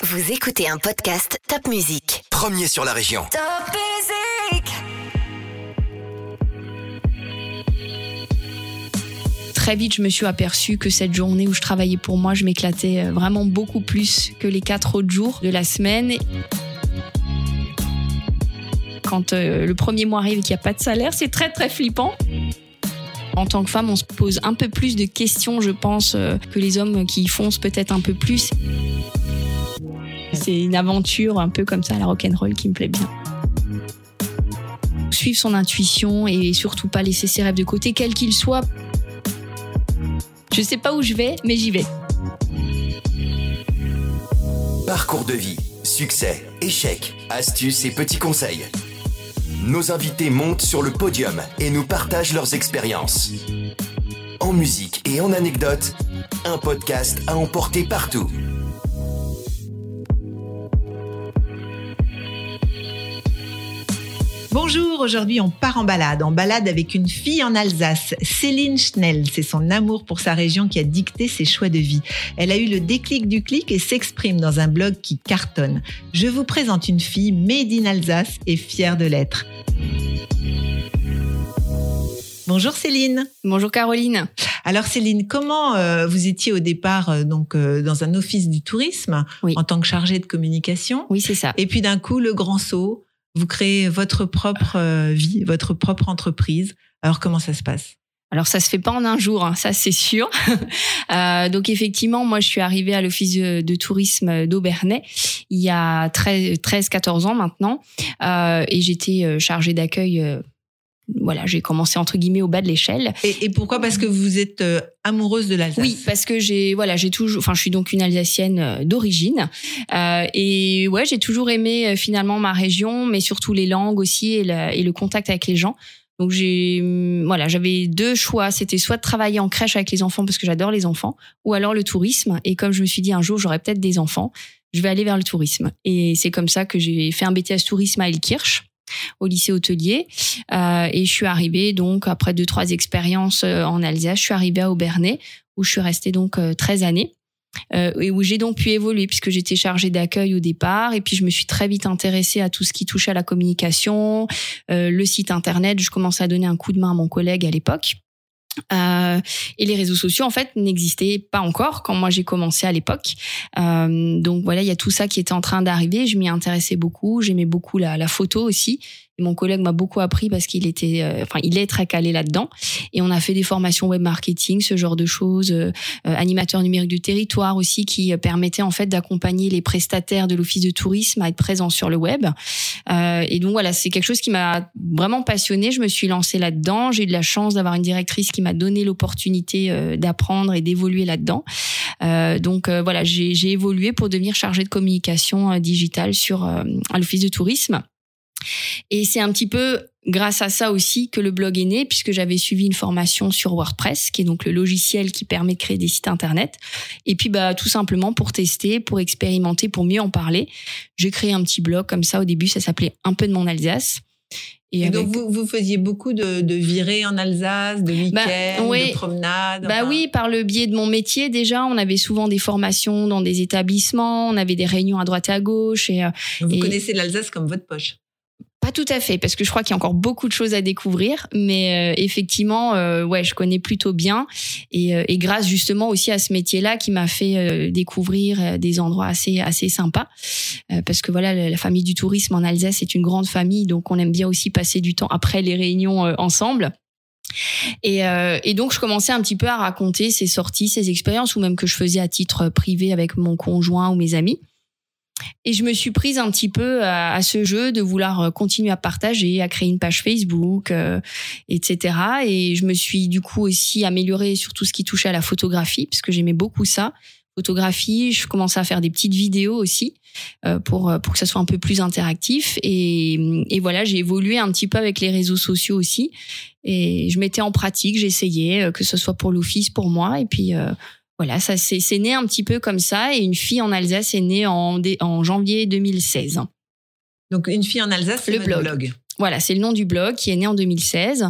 Vous écoutez un podcast Top Music. Premier sur la région. Top Music Très vite, je me suis aperçue que cette journée où je travaillais pour moi, je m'éclatais euh, vraiment beaucoup plus que les quatre autres jours de la semaine. Quand euh, le premier mois arrive et qu'il n'y a pas de salaire, c'est très très flippant. En tant que femme, on se pose un peu plus de questions, je pense, euh, que les hommes qui y foncent peut-être un peu plus. C'est une aventure un peu comme ça, la rock'n'roll, qui me plaît bien. Suivre son intuition et surtout pas laisser ses rêves de côté, quels qu'ils soient. Je sais pas où je vais, mais j'y vais. Parcours de vie, succès, échecs, astuces et petits conseils. Nos invités montent sur le podium et nous partagent leurs expériences. En musique et en anecdotes, un podcast à emporter partout. Bonjour, aujourd'hui on part en balade, en balade avec une fille en Alsace, Céline Schnell. C'est son amour pour sa région qui a dicté ses choix de vie. Elle a eu le déclic du clic et s'exprime dans un blog qui cartonne. Je vous présente une fille made in Alsace et fière de l'être. Bonjour Céline. Bonjour Caroline. Alors Céline, comment euh, vous étiez au départ euh, donc euh, dans un office du tourisme Oui. en tant que chargée de communication Oui, c'est ça. et puis d'un coup le grand saut, vous créez votre propre euh, vie, votre propre entreprise. Alors comment ça se passe? Alors ça se fait pas en un jour, hein, ça c'est sûr. Euh, donc effectivement, moi je suis arrivée à l'office de, tourisme d'Aubernais il y a 13-14 ans maintenant, euh, et j'étais chargée d'accueil. Voilà, j'ai commencé entre guillemets au bas de l'échelle. et, et pourquoi? Parce que vous êtes euh, amoureuse de l'Alsace. Oui, parce que j'ai voilà, j'ai toujours, enfin, je suis donc une Alsacienne euh, d'origine, euh, et ouais, j'ai toujours aimé euh, finalement ma région, mais surtout les langues aussi et, la- et le contact avec les gens. Donc j'ai, hum, voilà, j'avais deux choix. C'était soit de travailler en crèche avec les enfants parce que j'adore les enfants, ou alors le tourisme. Et comme je me suis dit un jour j'aurai peut-être des enfants, je vais aller vers le tourisme. Et c'est comme ça que j'ai fait un BTS tourisme à Elkirch au lycée hôtelier Euh, et je suis arrivée donc après deux trois expériences euh, en Alsace, je suis arrivée à Aubernais où je suis restée donc euh, 13 années. Euh, et où j'ai donc pu évoluer puisque j'étais chargée d'accueil au départ et puis je me suis très vite intéressée à tout ce qui touchait à la communication, euh, le site internet. Je commençais à donner un coup de main à mon collègue à l'époque. Euh, et les réseaux sociaux en fait n'existaient pas encore quand moi j'ai commencé à l'époque. Euh, donc voilà, il y a tout ça qui était en train d'arriver. Je m'y intéressais beaucoup. J'aimais beaucoup la, la photo aussi. Mon collègue m'a beaucoup appris parce qu'il était, euh, enfin, il est très calé là-dedans. Et on a fait des formations web marketing, ce genre de choses, euh, euh, animateur numérique du territoire aussi, qui euh, permettait en fait d'accompagner les prestataires de l'office de tourisme à être présents sur le web. Euh, et donc voilà, c'est quelque chose qui m'a vraiment passionnée. Je me suis lancée là-dedans. J'ai eu de la chance d'avoir une directrice qui m'a donné l'opportunité d'apprendre et d'évoluer là-dedans. Donc voilà, j'ai évolué pour devenir chargée de communication digitale sur l'office de tourisme. Et c'est un petit peu grâce à ça aussi que le blog est né, puisque j'avais suivi une formation sur WordPress, qui est donc le logiciel qui permet de créer des sites internet. Et puis, bah, tout simplement pour tester, pour expérimenter, pour mieux en parler, j'ai créé un petit blog comme ça. Au début, ça s'appelait Un peu de mon Alsace. Et avec- donc vous, vous faisiez beaucoup de, de virées en Alsace, de week-ends, oui. de promenades. Bah enfin, oui, par le biais de mon métier déjà, on avait souvent des formations dans des établissements, on avait des réunions à droite et à gauche et euh, Vous et- connaissez l'Alsace comme votre poche. Pas tout à fait, parce que je crois qu'il y a encore beaucoup de choses à découvrir, mais euh, effectivement, euh, ouais, je connais plutôt bien, et, euh, et grâce justement aussi à ce métier-là qui m'a fait euh, découvrir euh, des endroits assez assez sympas, Euh, parce que voilà, la, famille du tourisme en Alsace est une grande famille, donc on aime bien aussi passer du temps après les réunions ensemble. Et, euh, et donc je commençais un petit peu à raconter ces sorties, ces expériences, ou même que je faisais à titre privé avec mon conjoint ou mes amis. Et je me suis prise un petit peu à, ce jeu de vouloir euh, continuer à partager, à créer une page Facebook, euh, etc. Et je me suis du coup aussi améliorée sur tout ce qui touchait à la photographie, parce que j'aimais beaucoup ça. Photographie, je commençais à faire des petites vidéos aussi euh, pour pour que ça soit un peu plus interactif. Et, et voilà, j'ai évolué un petit peu avec les réseaux sociaux aussi. Et je mettais en pratique, j'essayais, euh, que ce soit pour l'office, pour moi. Et puis euh, voilà, ça c'est né un petit peu comme ça. Et une fille en Alsace est née en, en janvier 2016. Donc une fille en Alsace, Le blog. Voilà, c'est le nom du blog qui est né en 2016.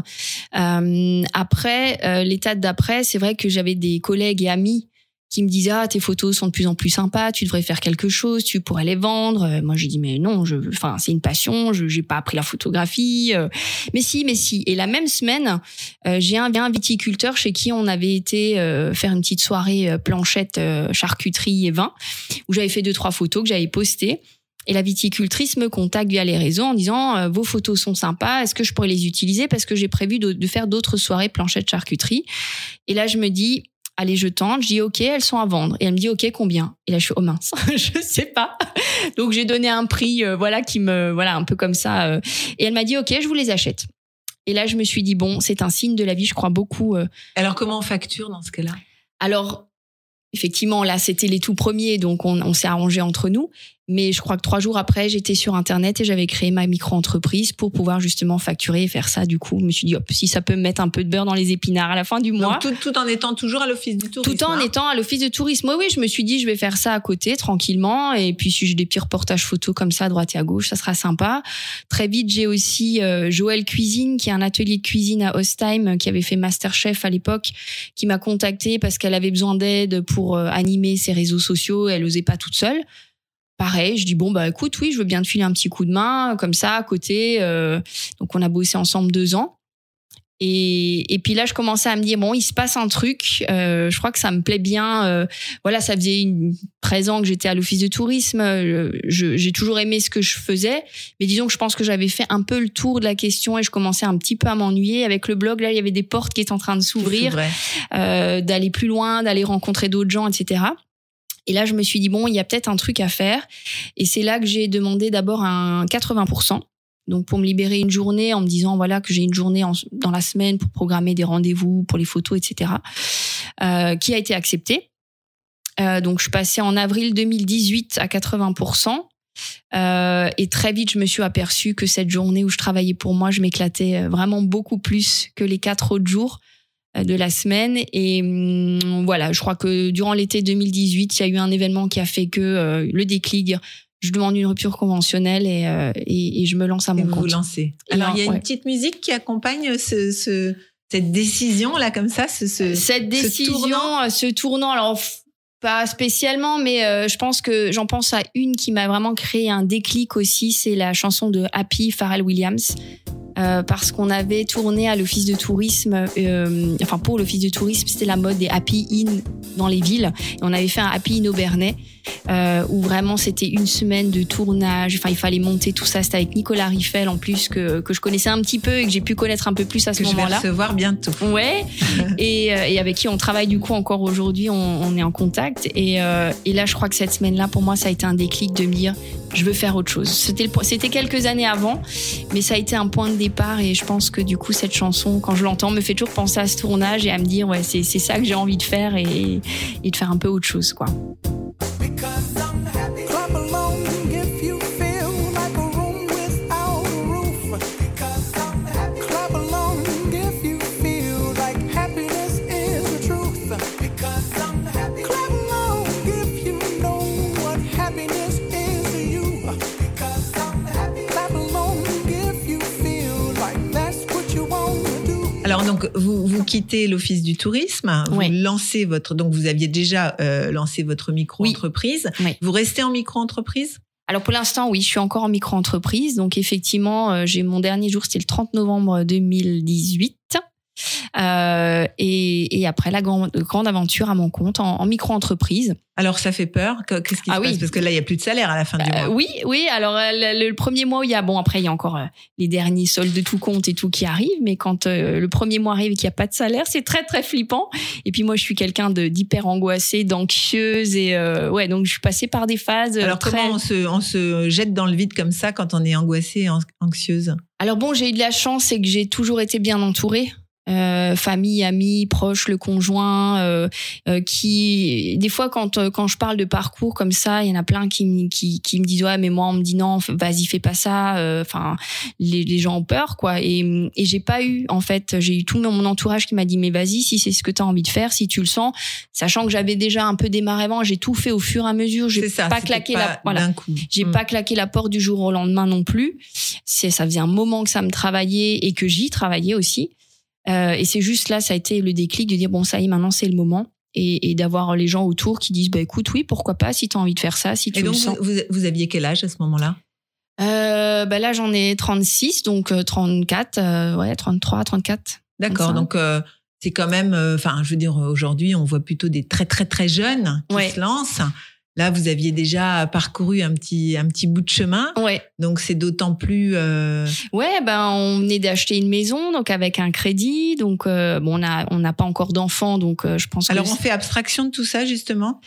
Euh, après, euh, l'étape d'après, c'est vrai que j'avais des collègues et amis qui me disaient ah tes photos sont de plus en plus sympas, tu devrais faire quelque chose, tu pourrais les vendre. Euh, moi j'ai dit mais non, je, enfin c'est une passion, je j'ai pas appris la photographie. euh. mais si, mais si. Et la même semaine, euh, j'ai un, un viticulteur chez qui on avait été faire une petite soirée planchette charcuterie et vin où j'avais fait deux trois photos que j'avais postées. Et la viticultrice me contacte via les réseaux en disant euh, vos photos sont sympas, est-ce que je pourrais les utiliser parce que j'ai prévu de, de faire d'autres soirées planchette charcuterie? Et là je me dis allez je tente, je dis ok elles sont à vendre. Et elle me dit ok combien? Et là je suis oh mince je sais pas. Donc j'ai donné un prix euh, voilà qui me voilà un peu comme ça euh, et elle m'a dit ok je vous les achète. Et là je me suis dit bon c'est un signe de la vie je crois beaucoup euh, Alors comment on facture dans ce cas-là? Alors, effectivement, là, c'était les tout premiers, donc on, on s'est arrangé entre nous. Mais je crois que trois jours après, j'étais sur Internet et j'avais créé ma micro-entreprise pour pouvoir justement facturer et faire ça. Du coup, je me suis dit, hop, si ça peut me mettre un peu de beurre dans les épinards à la fin du mois. Donc tout, tout en étant toujours à l'office du tourisme. Tout en hein. étant à l'office de tourisme. Oui, oui, je me suis dit, je vais faire ça à côté, tranquillement. Et puis, si j'ai des petits reportages photos comme ça, à droite et à gauche, ça sera sympa. Très vite, j'ai aussi euh, Joël Cuisine, qui est un atelier de cuisine à Ostheim, qui avait fait Masterchef à l'époque, qui m'a contacté parce qu'elle avait besoin d'aide pour euh, animer ses réseaux sociaux. Elle osait pas toute seule. Pareil, je dis bon bah écoute, oui, je veux bien te filer un petit coup de main comme ça à côté. euh, donc on a bossé ensemble deux ans. Et, et puis là, je commençais à me dire bon, il se passe un truc. euh, je crois que ça me plaît bien. euh, voilà, ça faisait une, 13 ans que j'étais à l'office de tourisme. euh, J'ai toujours aimé ce que je faisais, mais disons que je pense que j'avais fait un peu le tour de la question et je commençais un petit peu à m'ennuyer. Avec le blog, là, il y avait des portes qui étaient en train de s'ouvrir euh, d'aller plus loin, d'aller rencontrer d'autres gens, etc. Et là, je me suis dit, bon, il y a peut-être un truc à faire. Et c'est là que j'ai demandé d'abord un 80%. Donc, pour me libérer une journée en me disant, voilà, que j'ai une journée dans la semaine pour programmer des rendez-vous, pour les photos, etc. euh, qui a été accepté. Euh, donc, je suis passée en avril 2018 à 80%. Euh, et très vite, je me suis aperçue que cette journée où je travaillais pour moi, je m'éclatais vraiment beaucoup plus que les quatre autres jours de la semaine. Et hum, voilà, je crois que durant l'été 2018, il y a eu un événement qui a fait que euh, le déclic, je demande une rupture conventionnelle et, euh, et, et je me lance à Et mon vous vous compte. lancez. Et Alors il y a ouais. une petite musique qui accompagne ce, ce- cette décision là comme ça, ce, ce- Cette ce décision, tournant euh, ce tournant, alors pas spécialement, mais euh, je pense que j'en pense à une qui m'a vraiment créé un déclic aussi, c'est la chanson de Happy Pharrell Williams. Euh, parce qu'on avait tourné à l'office de tourisme, euh, enfin pour l'office de tourisme, c'était la mode des Happy Inn dans les villes. Et on avait fait un Happy Inn au Bernay, euh, où vraiment c'était une semaine de tournage. Enfin, il fallait monter tout ça. C'était avec Nicolas Riffel en plus que que je connaissais un petit peu et que j'ai pu connaître un peu plus à ce que je vais moment-là. recevoir bientôt. Ouais, et, euh, et avec qui on travaille du coup encore aujourd'hui, on, on est en contact. Et, euh, et là, je crois que cette semaine-là, pour moi, ça a été un déclic de me dire, je veux faire autre chose. C'était c'était quelques années avant, mais ça a été un point de départ. Et je pense que du coup, cette chanson, quand je l'entends, me fait toujours penser à ce tournage et à me dire, ouais, c'est c'est ça que j'ai envie de faire et, et de faire un peu autre chose, quoi. Donc vous vous quittez l'office du tourisme, vous lancez votre donc vous aviez déjà euh, lancé votre micro-entreprise. Oui. Vous restez en micro-entreprise? Alors pour l'instant, oui, je suis encore en micro-entreprise. Donc effectivement, euh, j'ai mon dernier jour, c'était le 30 novembre 2018. Euh, et, et après la grande, grande aventure à mon compte en, en micro-entreprise. Alors ça fait peur. Que- Qu'est-ce qui Ah se oui. passe? Parce que là il y a plus de salaire à la fin du Euh, mois. oui, oui. Alors euh, le, le premier mois, il y a bon après il y a encore euh, les derniers soldes de tout compte et tout qui arrivent, mais quand euh, le premier mois arrive et qu'il n'y a pas de salaire, c'est très très flippant. Et puis moi, je suis quelqu'un d'hyper angoissée, d'anxieuse et euh, ouais, donc je suis passée par des phases. Alors très... comment on se, on se jette dans le vide comme ça quand on est angoissée et an- anxieuse? Alors bon, j'ai eu de la chance, c'est que j'ai toujours été bien entourée. Euh, famille, amis, proches, le conjoint, euh, euh, qui des fois quand euh, quand je parle de parcours comme ça, il y en a plein qui me qui, qui me disent ouais mais moi on me dit non, vas-y fais pas ça. euh, Enfin les, les gens ont peur quoi. Et et j'ai pas eu en fait, j'ai eu tout mon entourage qui m'a dit mais vas-y si c'est ce que tu as envie de faire, si tu le sens, sachant que j'avais déjà un peu démarré avant, j'ai tout fait au fur et à mesure, j'ai ça. pas claqué pas la voilà. J'ai Mm. pas claqué la porte du jour au lendemain non plus. C'est, ça faisait un moment que ça me travaillait et que j'y travaillais aussi. Euh, et c'est juste là, ça a été le déclic de dire bon, ça y est, maintenant c'est le moment. et, et d'avoir les gens autour qui disent bah écoute oui pourquoi pas si tu as envie de faire ça si tu Et le donc, sens. vous, vous- vous aviez quel âge à ce moment-là? Euh, bah là j'en ai 36 donc euh, 34 euh, ouais 33 34. D'accord. Donc, euh, c'est quand même. euh, Enfin, je veux dire, aujourd'hui, on voit plutôt des très, très, très jeunes qui Ouais. se lancent. Là, vous aviez déjà parcouru un petit, un petit bout de chemin. Ouais. Donc, c'est d'autant plus. euh, Ouais, ben on venait d'acheter une maison donc avec un crédit donc euh, bon on a on n'a pas encore d'enfants donc euh, je pense Alors, que on fait abstraction de tout ça, justement?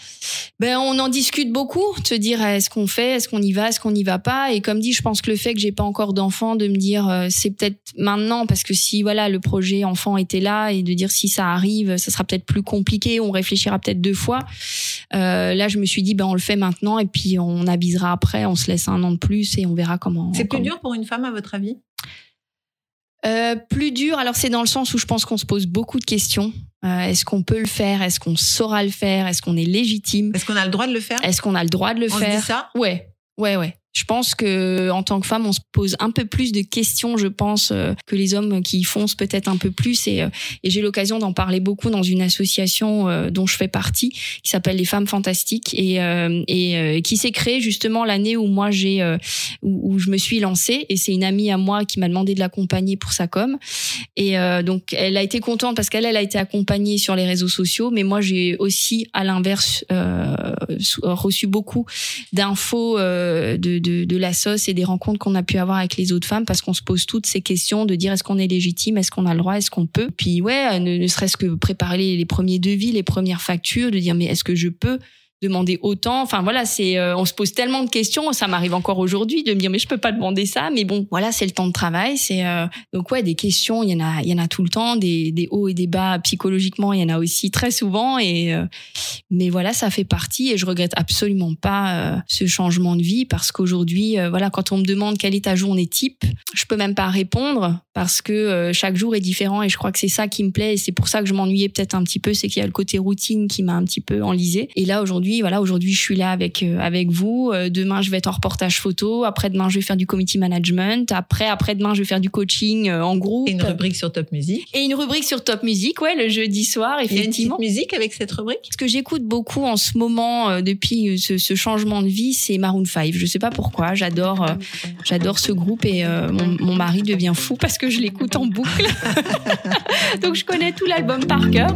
Ben, on en discute beaucoup, de se dire est-ce qu'on fait, est-ce qu'on y va, est-ce qu'on n'y va pas? Et comme dit, je pense que le fait que j'ai pas encore d'enfant, de me dire euh, c'est peut-être maintenant parce que si voilà le projet enfant était là et de dire si ça arrive, ça sera peut-être plus compliqué, on réfléchira peut-être deux fois. Là, je me suis dit ben on le fait maintenant et puis on avisera après, on se laisse un an de plus et on verra comment. C'est plus comment- dur pour une femme, à votre avis? Euh, plus dur, alors c'est dans le sens où je pense qu'on se pose beaucoup de questions. Euh, est-ce qu'on peut le faire? Est-ce qu'on saura le faire? Est-ce qu'on est légitime? Est-ce qu'on a le droit de le faire? Est-ce qu'on a le droit de le On se faire? dit ça? Ouais, ouais, ouais. Je pense que en tant que femme, on se pose un peu plus de questions, je pense, euh, que les hommes qui y foncent peut-être un peu plus. Et, euh, et j'ai l'occasion d'en parler beaucoup dans une association euh, dont je fais partie, qui s'appelle les Femmes Fantastiques et, et qui s'est créée justement l'année où moi j'ai où, où je me suis lancée. Et c'est une amie à moi qui m'a demandé de l'accompagner pour sa com. Et donc elle a été contente parce qu'elle elle a été accompagnée sur les réseaux sociaux, mais moi j'ai aussi à l'inverse euh, reçu beaucoup d'infos euh, de, de, de la sauce et des rencontres qu'on a pu avoir avec les autres femmes parce qu'on se pose toutes ces questions de dire est-ce qu'on est légitime, est-ce qu'on a le droit, est-ce qu'on peut? Puis ouais, ne, serait-ce que préparer les premiers devis, les premières factures, de dire mais est-ce que je peux demander autant. Enfin voilà c'est euh, on se pose tellement de questions. Ça m'arrive encore aujourd'hui de me dire mais je peux pas demander ça. Mais bon voilà c'est le temps de travail. C'est euh, donc ouais des questions il y en a il y en a tout le temps. Des, des hauts et des bas psychologiquement il y en a aussi très souvent. Et euh, mais voilà ça fait partie. Et je regrette absolument pas euh, ce changement de vie parce qu'aujourd'hui euh, voilà quand on me demande quelle est ta journée type je peux même pas répondre parce que euh, chaque jour est différent. Et je crois que c'est ça qui me plaît. Et c'est pour ça que je m'ennuyais peut-être un petit peu. C'est qu'il y a le côté routine qui m'a un petit peu enlisé et là aujourd'hui voilà aujourd'hui je suis là avec euh, avec vous Euh, demain je vais être en reportage photo après demain je vais faire du committee management après après demain je vais faire du coaching euh, en groupe Et une rubrique sur Top Music. et une rubrique sur Top Music ouais le jeudi soir Il y a une effectivement musique avec cette rubrique? Ce que j'écoute beaucoup en ce moment depuis ce, ce changement de vie, c'est Maroon 5. Je sais pas pourquoi, j'adore, j'adore ce groupe et mon, mon mari devient fou parce que je l'écoute en boucle. Donc je connais tout l'album par cœur.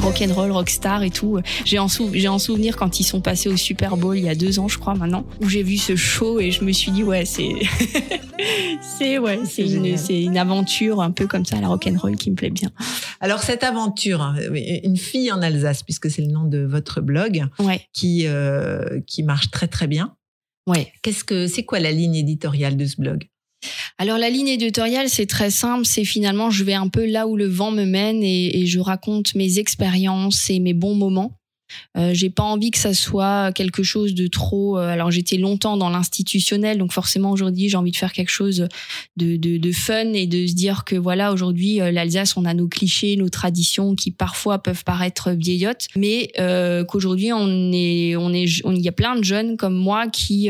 Côté rock'n'roll, rockstar et tout. J'ai en, sou- en souvenir quand ils sont passés au Super Bowl il y a deux ans, je crois maintenant, où j'ai vu ce show et je me suis dit ouais c'est c'est ouais c'est une, une aventure un peu comme ça la rock'n'roll qui me plaît bien. Alors, cette aventure, hein, une fille en Alsace, puisque c'est le nom de votre blog, Ouais qui, euh, qui marche très, très bien. ouais. Qu'est-ce que c'est quoi la ligne éditoriale de ce blog? Alors la ligne éditoriale, c'est très simple, c'est finalement je vais un peu là où le vent me mène et, je raconte mes expériences et mes bons moments. Euh, j'ai pas envie que ça soit quelque chose de trop. euh, alors j'étais longtemps dans l'institutionnel, donc forcément aujourd'hui j'ai envie de faire quelque chose de, de, fun et de se dire que voilà aujourd'hui euh, l'Alsace on a nos clichés, nos traditions qui parfois peuvent paraître vieillottes, mais qu'aujourd'hui on est on est y a plein de jeunes comme moi qui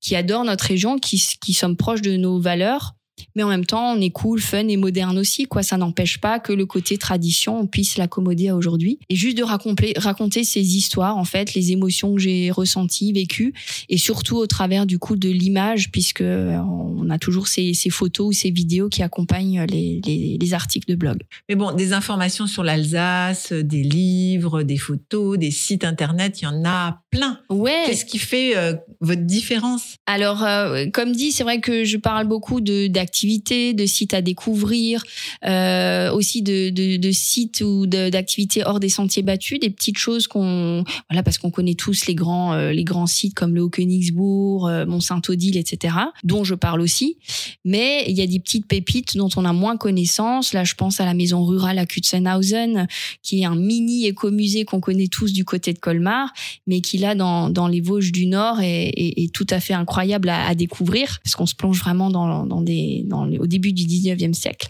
qui adorent notre région, qui qui sommes proches de nos valeurs mais en même temps, on est cool, fun et moderne aussi. Quoi, ça n'empêche pas que le côté tradition, on puisse l'accommoder à aujourd'hui. Et juste de raconter, ces histoires, en fait, les émotions que j'ai ressenties, vécues, et surtout au travers du coup de l'image, puisque euh, on a toujours ces, photos ou ces vidéos qui accompagnent les, les articles de blog. Mais bon, des informations sur l'Alsace, des livres, des photos, des sites internet, il y en a plein. Ouais. Qu'est-ce qui fait euh, votre différence? Alors, euh, comme dit, c'est vrai que je parle beaucoup de d'activités, de sites à découvrir, euh, aussi de, de, de sites ou d'activités hors des sentiers battus, des petites choses qu'on, voilà, parce qu'on connaît tous les grands les grands sites comme le Haut-Königsbourg, Mont-Saint-Odile, etc., dont je parle aussi. Mais il y a des petites pépites dont on a moins connaissance. Là, je pense à la maison rurale à Kutzenhausen, qui est un mini écomusée qu'on connaît tous du côté de Colmar, mais qui qu'il a dans, dans les Vosges du Nord est, est, est tout à fait incroyable à, à découvrir parce qu'on se plonge vraiment dans, dans des, dans les- au début du 19e siècle.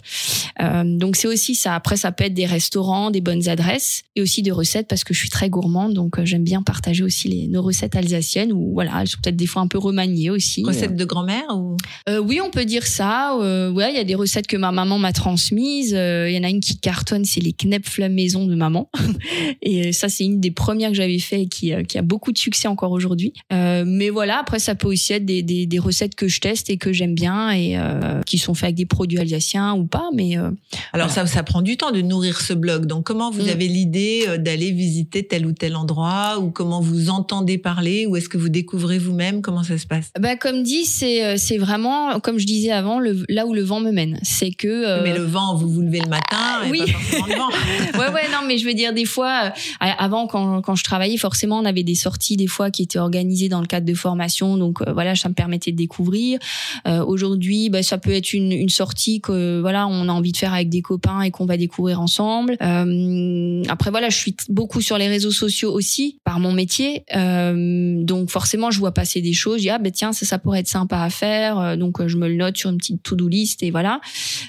Euh, donc c'est aussi ça. Après, ça peut être des restaurants, des bonnes adresses et aussi des recettes parce que je suis très gourmande, donc euh, j'aime bien partager aussi les, nos recettes alsaciennes ou voilà, elles sont peut-être des fois un peu remaniées aussi. Recette de grand-mère ou? Euh, oui, on peut dire ça. Euh, ouais, il y a des recettes que ma maman m'a transmises. Il y en a une qui cartonne, c'est les knepfle maison de maman. et ça, c'est une des premières que j'avais fait et qui, qui a beaucoup de succès encore aujourd'hui. Euh, mais voilà, après, ça peut aussi être des, des, des recettes que je teste et que j'aime bien et euh, qui sont faites avec des produits alsaciens ou pas. Mais euh, Alors ça, ça prend du temps de nourrir ce blog. Donc comment vous Mm. avez l'idée d'aller visiter tel ou tel endroit ou comment vous entendez parler ou est-ce que vous découvrez vous-même? Comment ça se passe? Bah, comme dit, c'est c'est vraiment, comme je disais avant, le, là où le vent me mène. C'est que Mais le vent, vous vous levez le matin et oui. pas forcément le vent. ouais, ouais, non, mais je veux dire, des fois, avant, quand, quand je travaillais, forcément, on avait des sorties, des fois, qui étaient organisées dans le cadre de formation. Donc, euh, voilà, ça me permettait de découvrir. Euh, Aujourd'hui, bah, ça peut être une, sortie que, voilà, on a envie de faire avec des copains et qu'on va découvrir ensemble. Euh, après, voilà, je suis beaucoup sur les réseaux sociaux aussi, par mon métier. Donc, forcément, je vois passer des choses. Je dis, ah, ben, tiens, ça, ça pourrait être sympa à faire. Donc, je me le note sur une petite to-do list et voilà.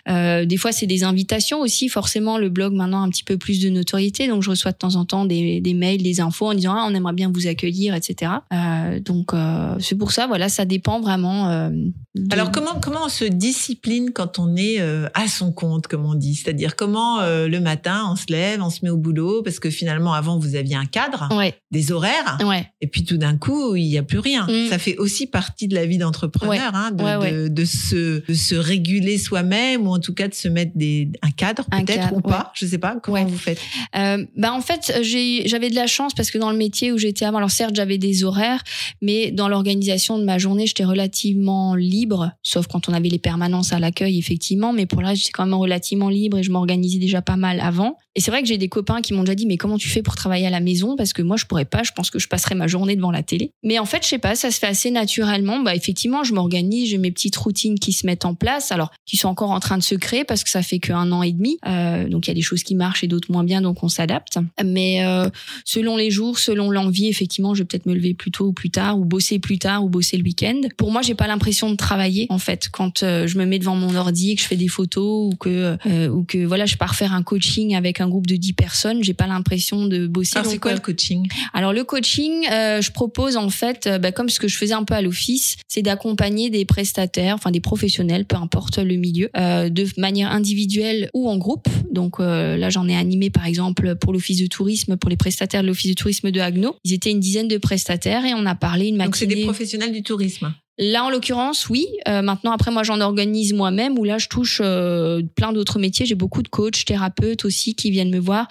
Des fois, c'est des invitations aussi. Forcément, le blog maintenant a un petit peu plus de notoriété, donc je reçois de temps en temps des, des mails, des infos en disant ah, on aimerait bien vous accueillir, etc. Euh, donc euh, c'est pour ça, voilà, ça dépend vraiment. euh, de- Alors comment comment on se discipline quand on est à son compte, comme on dit? C'est-à-dire comment le matin on se lève, on se met au boulot? Parce que finalement avant vous aviez un cadre, Ouais, des horaires. ouais, Et puis tout d'un coup, il n'y a plus rien. Mm. Ça fait aussi partie de la vie d'entrepreneur, Ouais. hein, de, se, de se réguler soi-même ou en tout cas de se mettre des, un cadre peut-être ou pas. Je sais pas. Comment vous faites? Euh, bah en fait, j'ai- j'avais de la chance parce que dans le métier où j'étais avant, alors certes j'avais des horaires, mais dans l'organisation de ma journée, j'étais relativement libre, sauf quand on avait les permanences à l'accueil effectivement, mais pour reste j'étais quand même relativement libre et je m'organisais déjà pas mal avant. Et c'est vrai que j'ai des copains qui m'ont déjà dit mais comment tu fais pour travailler à la maison? Parce que moi je pourrais pas, je pense que je passerais ma journée devant la télé. Mais en fait je sais pas, ça se fait assez naturellement. Bah effectivement je m'organise, j'ai mes petites routines qui se mettent en place, alors qui sont encore en train de se créer parce que ça fait qu'un an et demi, Euh, donc il y a des choses qui marchent et d'autres moins bien, donc on s'adapte. Mais euh, selon les jours, selon l'envie, effectivement, je vais peut-être me lever plus tôt ou plus tard, ou bosser plus tard, ou bosser le week-end. Pour moi, j'ai pas l'impression de travailler en fait quand euh, je me mets devant mon ordi, et que je fais des photos ou que euh, ou que voilà, je pars faire un coaching avec un groupe de 10 personnes, j'ai pas l'impression de bosser. Alors c'est quoi euh, le coaching? Alors le coaching, euh, je propose en fait, bah, comme ce que je faisais un peu à l'office, c'est d'accompagner des prestataires, enfin des professionnels, peu importe le milieu, de manière individuelle ou en groupe. Donc là, j'en ai animé par exemple pour l'office de tourisme, pour les prestataires de l'office de tourisme de Haguenau. Ils étaient une dizaine de prestataires et on a parlé une Donc c'est des matinée. professionnels du tourisme. Là, en l'occurrence, oui. Euh, maintenant, après, moi, j'en organise moi-même, où là, je touche euh, plein d'autres métiers. J'ai beaucoup de coachs, thérapeutes aussi qui viennent me voir.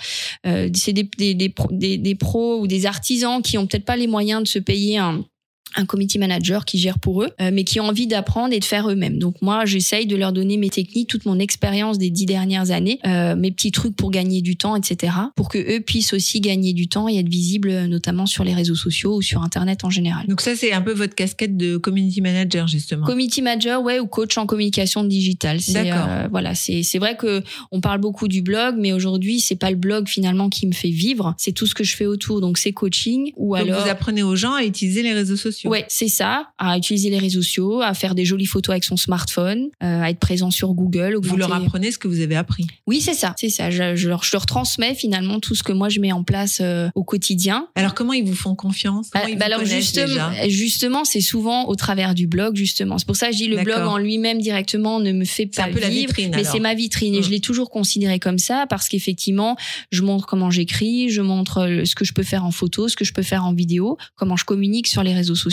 Euh, c'est des, des, des, des pros ou des artisans qui ont peut-être pas les moyens de se payer un un committee manager qui gère pour eux, euh, mais qui ont envie d'apprendre et de faire eux-mêmes. Donc moi, j'essaye de leur donner mes techniques, toute mon expérience des dix dernières années, euh, mes petits trucs pour gagner du temps, etc., pour que eux puissent aussi gagner du temps et être visibles, euh, notamment sur les réseaux sociaux ou sur Internet en général. Donc ça c'est un peu votre casquette de community manager justement. Community manager, ouais, ou coach en communication digitale. D'accord. euh, voilà, c'est c'est vrai que on parle beaucoup du blog, mais aujourd'hui c'est pas le blog finalement qui me fait vivre, c'est tout ce que je fais autour. Donc c'est coaching ou Donc alors. vous apprenez aux gens à utiliser les réseaux sociaux. Ouais, c'est ça, à utiliser les réseaux sociaux, à faire des jolies photos avec son smartphone, euh, à être présent sur Google. Vous leur apprenez ce que vous avez appris. Oui, c'est ça, c'est ça. Je, je leur, je leur transmets finalement tout ce que moi je mets en place euh, au quotidien. Alors comment ils vous font confiance? Comment Bah, ils bah vous alors justement, déjà? justement, c'est souvent au travers du blog justement. C'est pour ça que je dis le blog en lui-même directement ne me fait pas un peu la vivre, vitrine, mais c'est ma vitrine et je l'ai toujours considéré comme ça parce qu'effectivement, je montre comment j'écris, je montre euh, ce que je peux faire en photo, ce que je peux faire en vidéo, comment je communique sur les réseaux sociaux.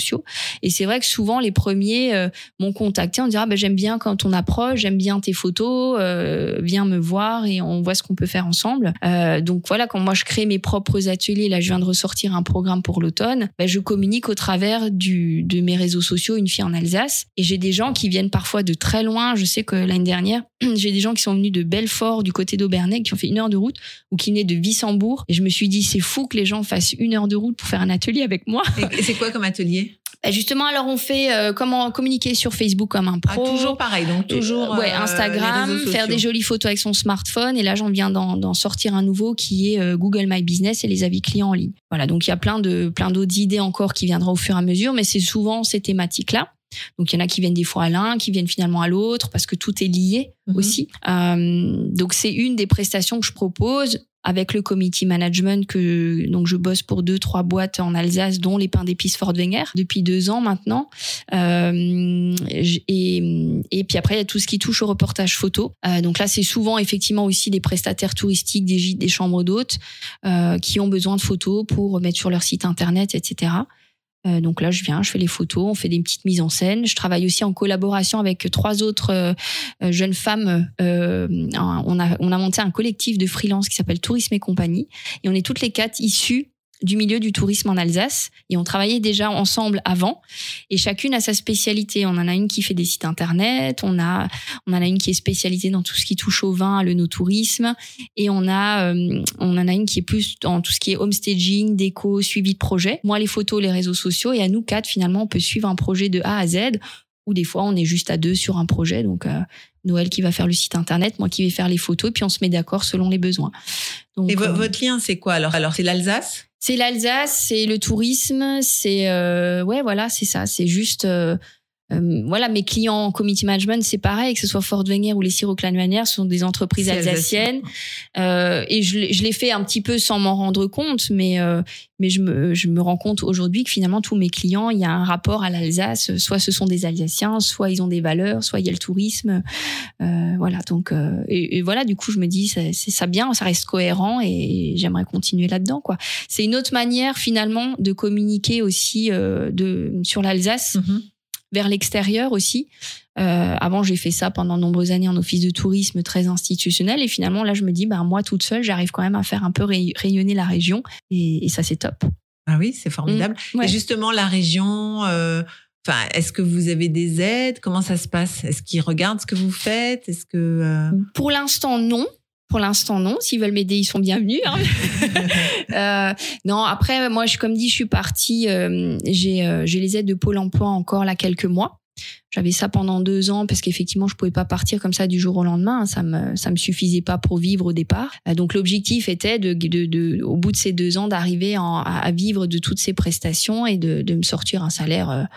Et c'est vrai que souvent les premiers euh, m'ont contacté en disant ah, ben, j'aime bien quand on approche, j'aime bien tes photos, euh, viens me voir et on voit ce qu'on peut faire ensemble. Euh, donc voilà, quand moi je crée mes propres ateliers, là je viens de ressortir un programme pour l'automne, ben, je communique au travers de mes réseaux sociaux Une fille en Alsace. Et j'ai des gens qui viennent parfois de très loin. Je sais que l'année dernière, j'ai des gens qui sont venus de Belfort, du côté d'Aubernay, qui ont fait une heure de route, ou qui venaient de Wissembourg. Et je me suis dit, c'est fou que les gens fassent une heure de route pour faire un atelier avec moi. Et c'est quoi comme atelier? Bah, justement, alors on fait euh, comment communiquer sur Facebook comme un Ah, pro. toujours pareil, donc toujours. Euh, ouais, euh, Instagram, faire des jolies photos avec son smartphone. Et là, j'en viens d'en d'en sortir un nouveau qui est euh, Google My Business et les avis clients en ligne. Voilà, donc il y a plein de plein d'autres idées encore qui viendront au fur et à mesure, mais c'est souvent ces thématiques-là. Donc il y en a qui viennent des fois à l'un, qui viennent finalement à l'autre, parce que tout est lié Mhm. aussi. Euh, donc c'est une des prestations que je propose avec le committee management que donc je bosse pour deux trois boîtes en Alsace dont les pains d'épices Fort Wenger depuis deux ans maintenant euh, et, et puis après il y a tout ce qui touche au reportage photo Euh, donc là c'est souvent effectivement aussi des prestataires touristiques des gîtes des chambres d'hôtes euh, qui ont besoin de photos pour mettre sur leur site internet etc euh, donc là, je viens, je fais les photos, on fait des petites mises en scène. Je travaille aussi en collaboration avec trois autres euh, euh, jeunes femmes. Euh, on, a, on a monté un collectif de freelance qui s'appelle Tourisme et compagnie. Et on est toutes les quatre issues du milieu du tourisme en Alsace et on travaillait déjà ensemble avant et chacune a sa spécialité. On en a une qui fait des sites internet, on a on en a une qui est spécialisée dans tout ce qui touche au vin, le no-tourisme et on a euh, on en a une qui est plus dans tout ce qui est homestaging, déco, suivi de projet. Moi les photos, les réseaux sociaux et à nous quatre finalement on peut suivre un projet de A à Z ou des fois on est juste à deux sur un projet. Donc euh, Noël qui va faire le site internet, moi qui vais faire les photos et puis on se met d'accord selon les besoins. Donc Et euh, votre lien, c'est quoi alors? Alors, c'est l'Alsace? C'est l'Alsace, c'est le tourisme, c'est euh, ouais voilà, c'est ça, c'est juste euh, voilà mes clients en committee management, c'est pareil que ce soit Fort Wenger ou les Sirop Clanmanière, ce sont des entreprises alsaciennes. Euh, et je, l'ai- je l'ai fait un petit peu sans m'en rendre compte, mais euh, mais je me je me rends compte aujourd'hui que finalement tous mes clients, il y a un rapport à l'Alsace, soit ce sont des Alsaciens, soit ils ont des valeurs, soit il y a le tourisme, euh, voilà donc euh, et, et voilà du coup je me dis c'est ça bien, ça reste cohérent et j'aimerais continuer là-dedans quoi. C'est une autre manière finalement de communiquer aussi euh, de sur l'Alsace. Mhm. Vers l'extérieur aussi. Euh, avant, j'ai fait ça pendant de nombreuses années en office de tourisme très institutionnel et finalement là, je me dis bah moi toute seule, j'arrive quand même à faire un peu ray- rayonner la région et, et ça c'est top. Ah oui, c'est formidable. Ouais. Et justement, la région, euh, enfin, est-ce que vous avez des aides? Comment ça se passe? Est-ce qu'ils regardent ce que vous faites? Est-ce que euh, Pour l'instant, non. Pour l'instant, non. S'ils veulent m'aider, ils sont bienvenus. hein. Euh, non, après, moi, je, comme dit, je suis partie. euh, j'ai, euh, j'ai les aides de Pôle Emploi encore là quelques mois. J'avais ça pendant deux ans parce qu'effectivement, je pouvais pas partir comme ça du jour au lendemain. Ça me, ça me suffisait pas pour vivre au départ. Euh, Donc, l'objectif était de, de, de, au bout de ces deux ans, d'arriver à, à vivre de toutes ces prestations et de, de me sortir un salaire.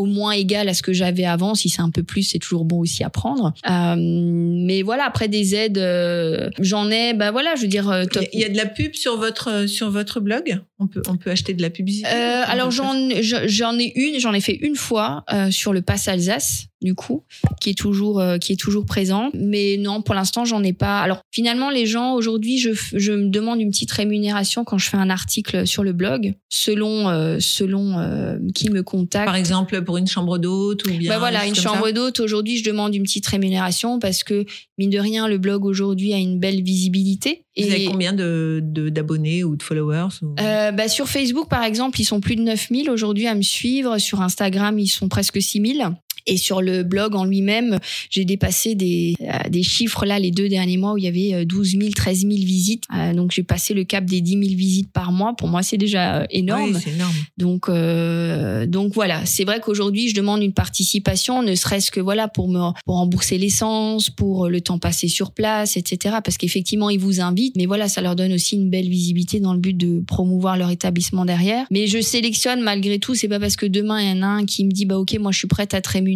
Au moins égal à ce que j'avais avant. Si c'est un peu plus, c'est toujours bon aussi à prendre. Euh, mais voilà, après des aides, euh, j'en ai, bah voilà, je veux dire, euh, top. il y a de la pub sur votre sur votre blog? On peut on peut acheter de la publicité? Euh, alors j'en je- j'en ai une, j'en ai fait une fois sur le pass Alsace du coup, qui est toujours euh, qui est toujours présent. Mais non, pour l'instant j'en ai pas. Alors finalement les gens aujourd'hui, je je me demande une petite rémunération quand je fais un article sur le blog, selon euh, selon euh, qui me contacte. Par exemple, pour une chambre d'hôte ou bien. Bah voilà, une chambre d'hôte. Aujourd'hui, je demande une petite rémunération parce que, mine de rien, le blog aujourd'hui a une belle visibilité. Vous avez combien de de- d'abonnés ou de followers ou- bah, sur Facebook, par exemple, ils sont plus de 9000 aujourd'hui à me suivre. Sur Instagram, ils sont presque 6000. Et sur le blog en lui-même, j'ai dépassé des, euh, des chiffres là les deux derniers mois où il y avait euh, 12 000, 13 000 visites. Euh, donc j'ai passé le cap des 10 000 visites par mois. Pour moi, c'est déjà euh, énorme. Oui, c'est énorme. Donc, euh, donc voilà, c'est vrai qu'aujourd'hui, je demande une participation, ne serait-ce que voilà pour me pour rembourser l'essence, pour le temps passé sur place, etc. Parce qu'effectivement, ils vous invitent, mais voilà, ça leur donne aussi une belle visibilité dans le but de promouvoir leur établissement derrière. Mais je sélectionne malgré tout, c'est pas parce que demain il y en a un qui me dit bah ok, moi je suis prête à te rémunérer,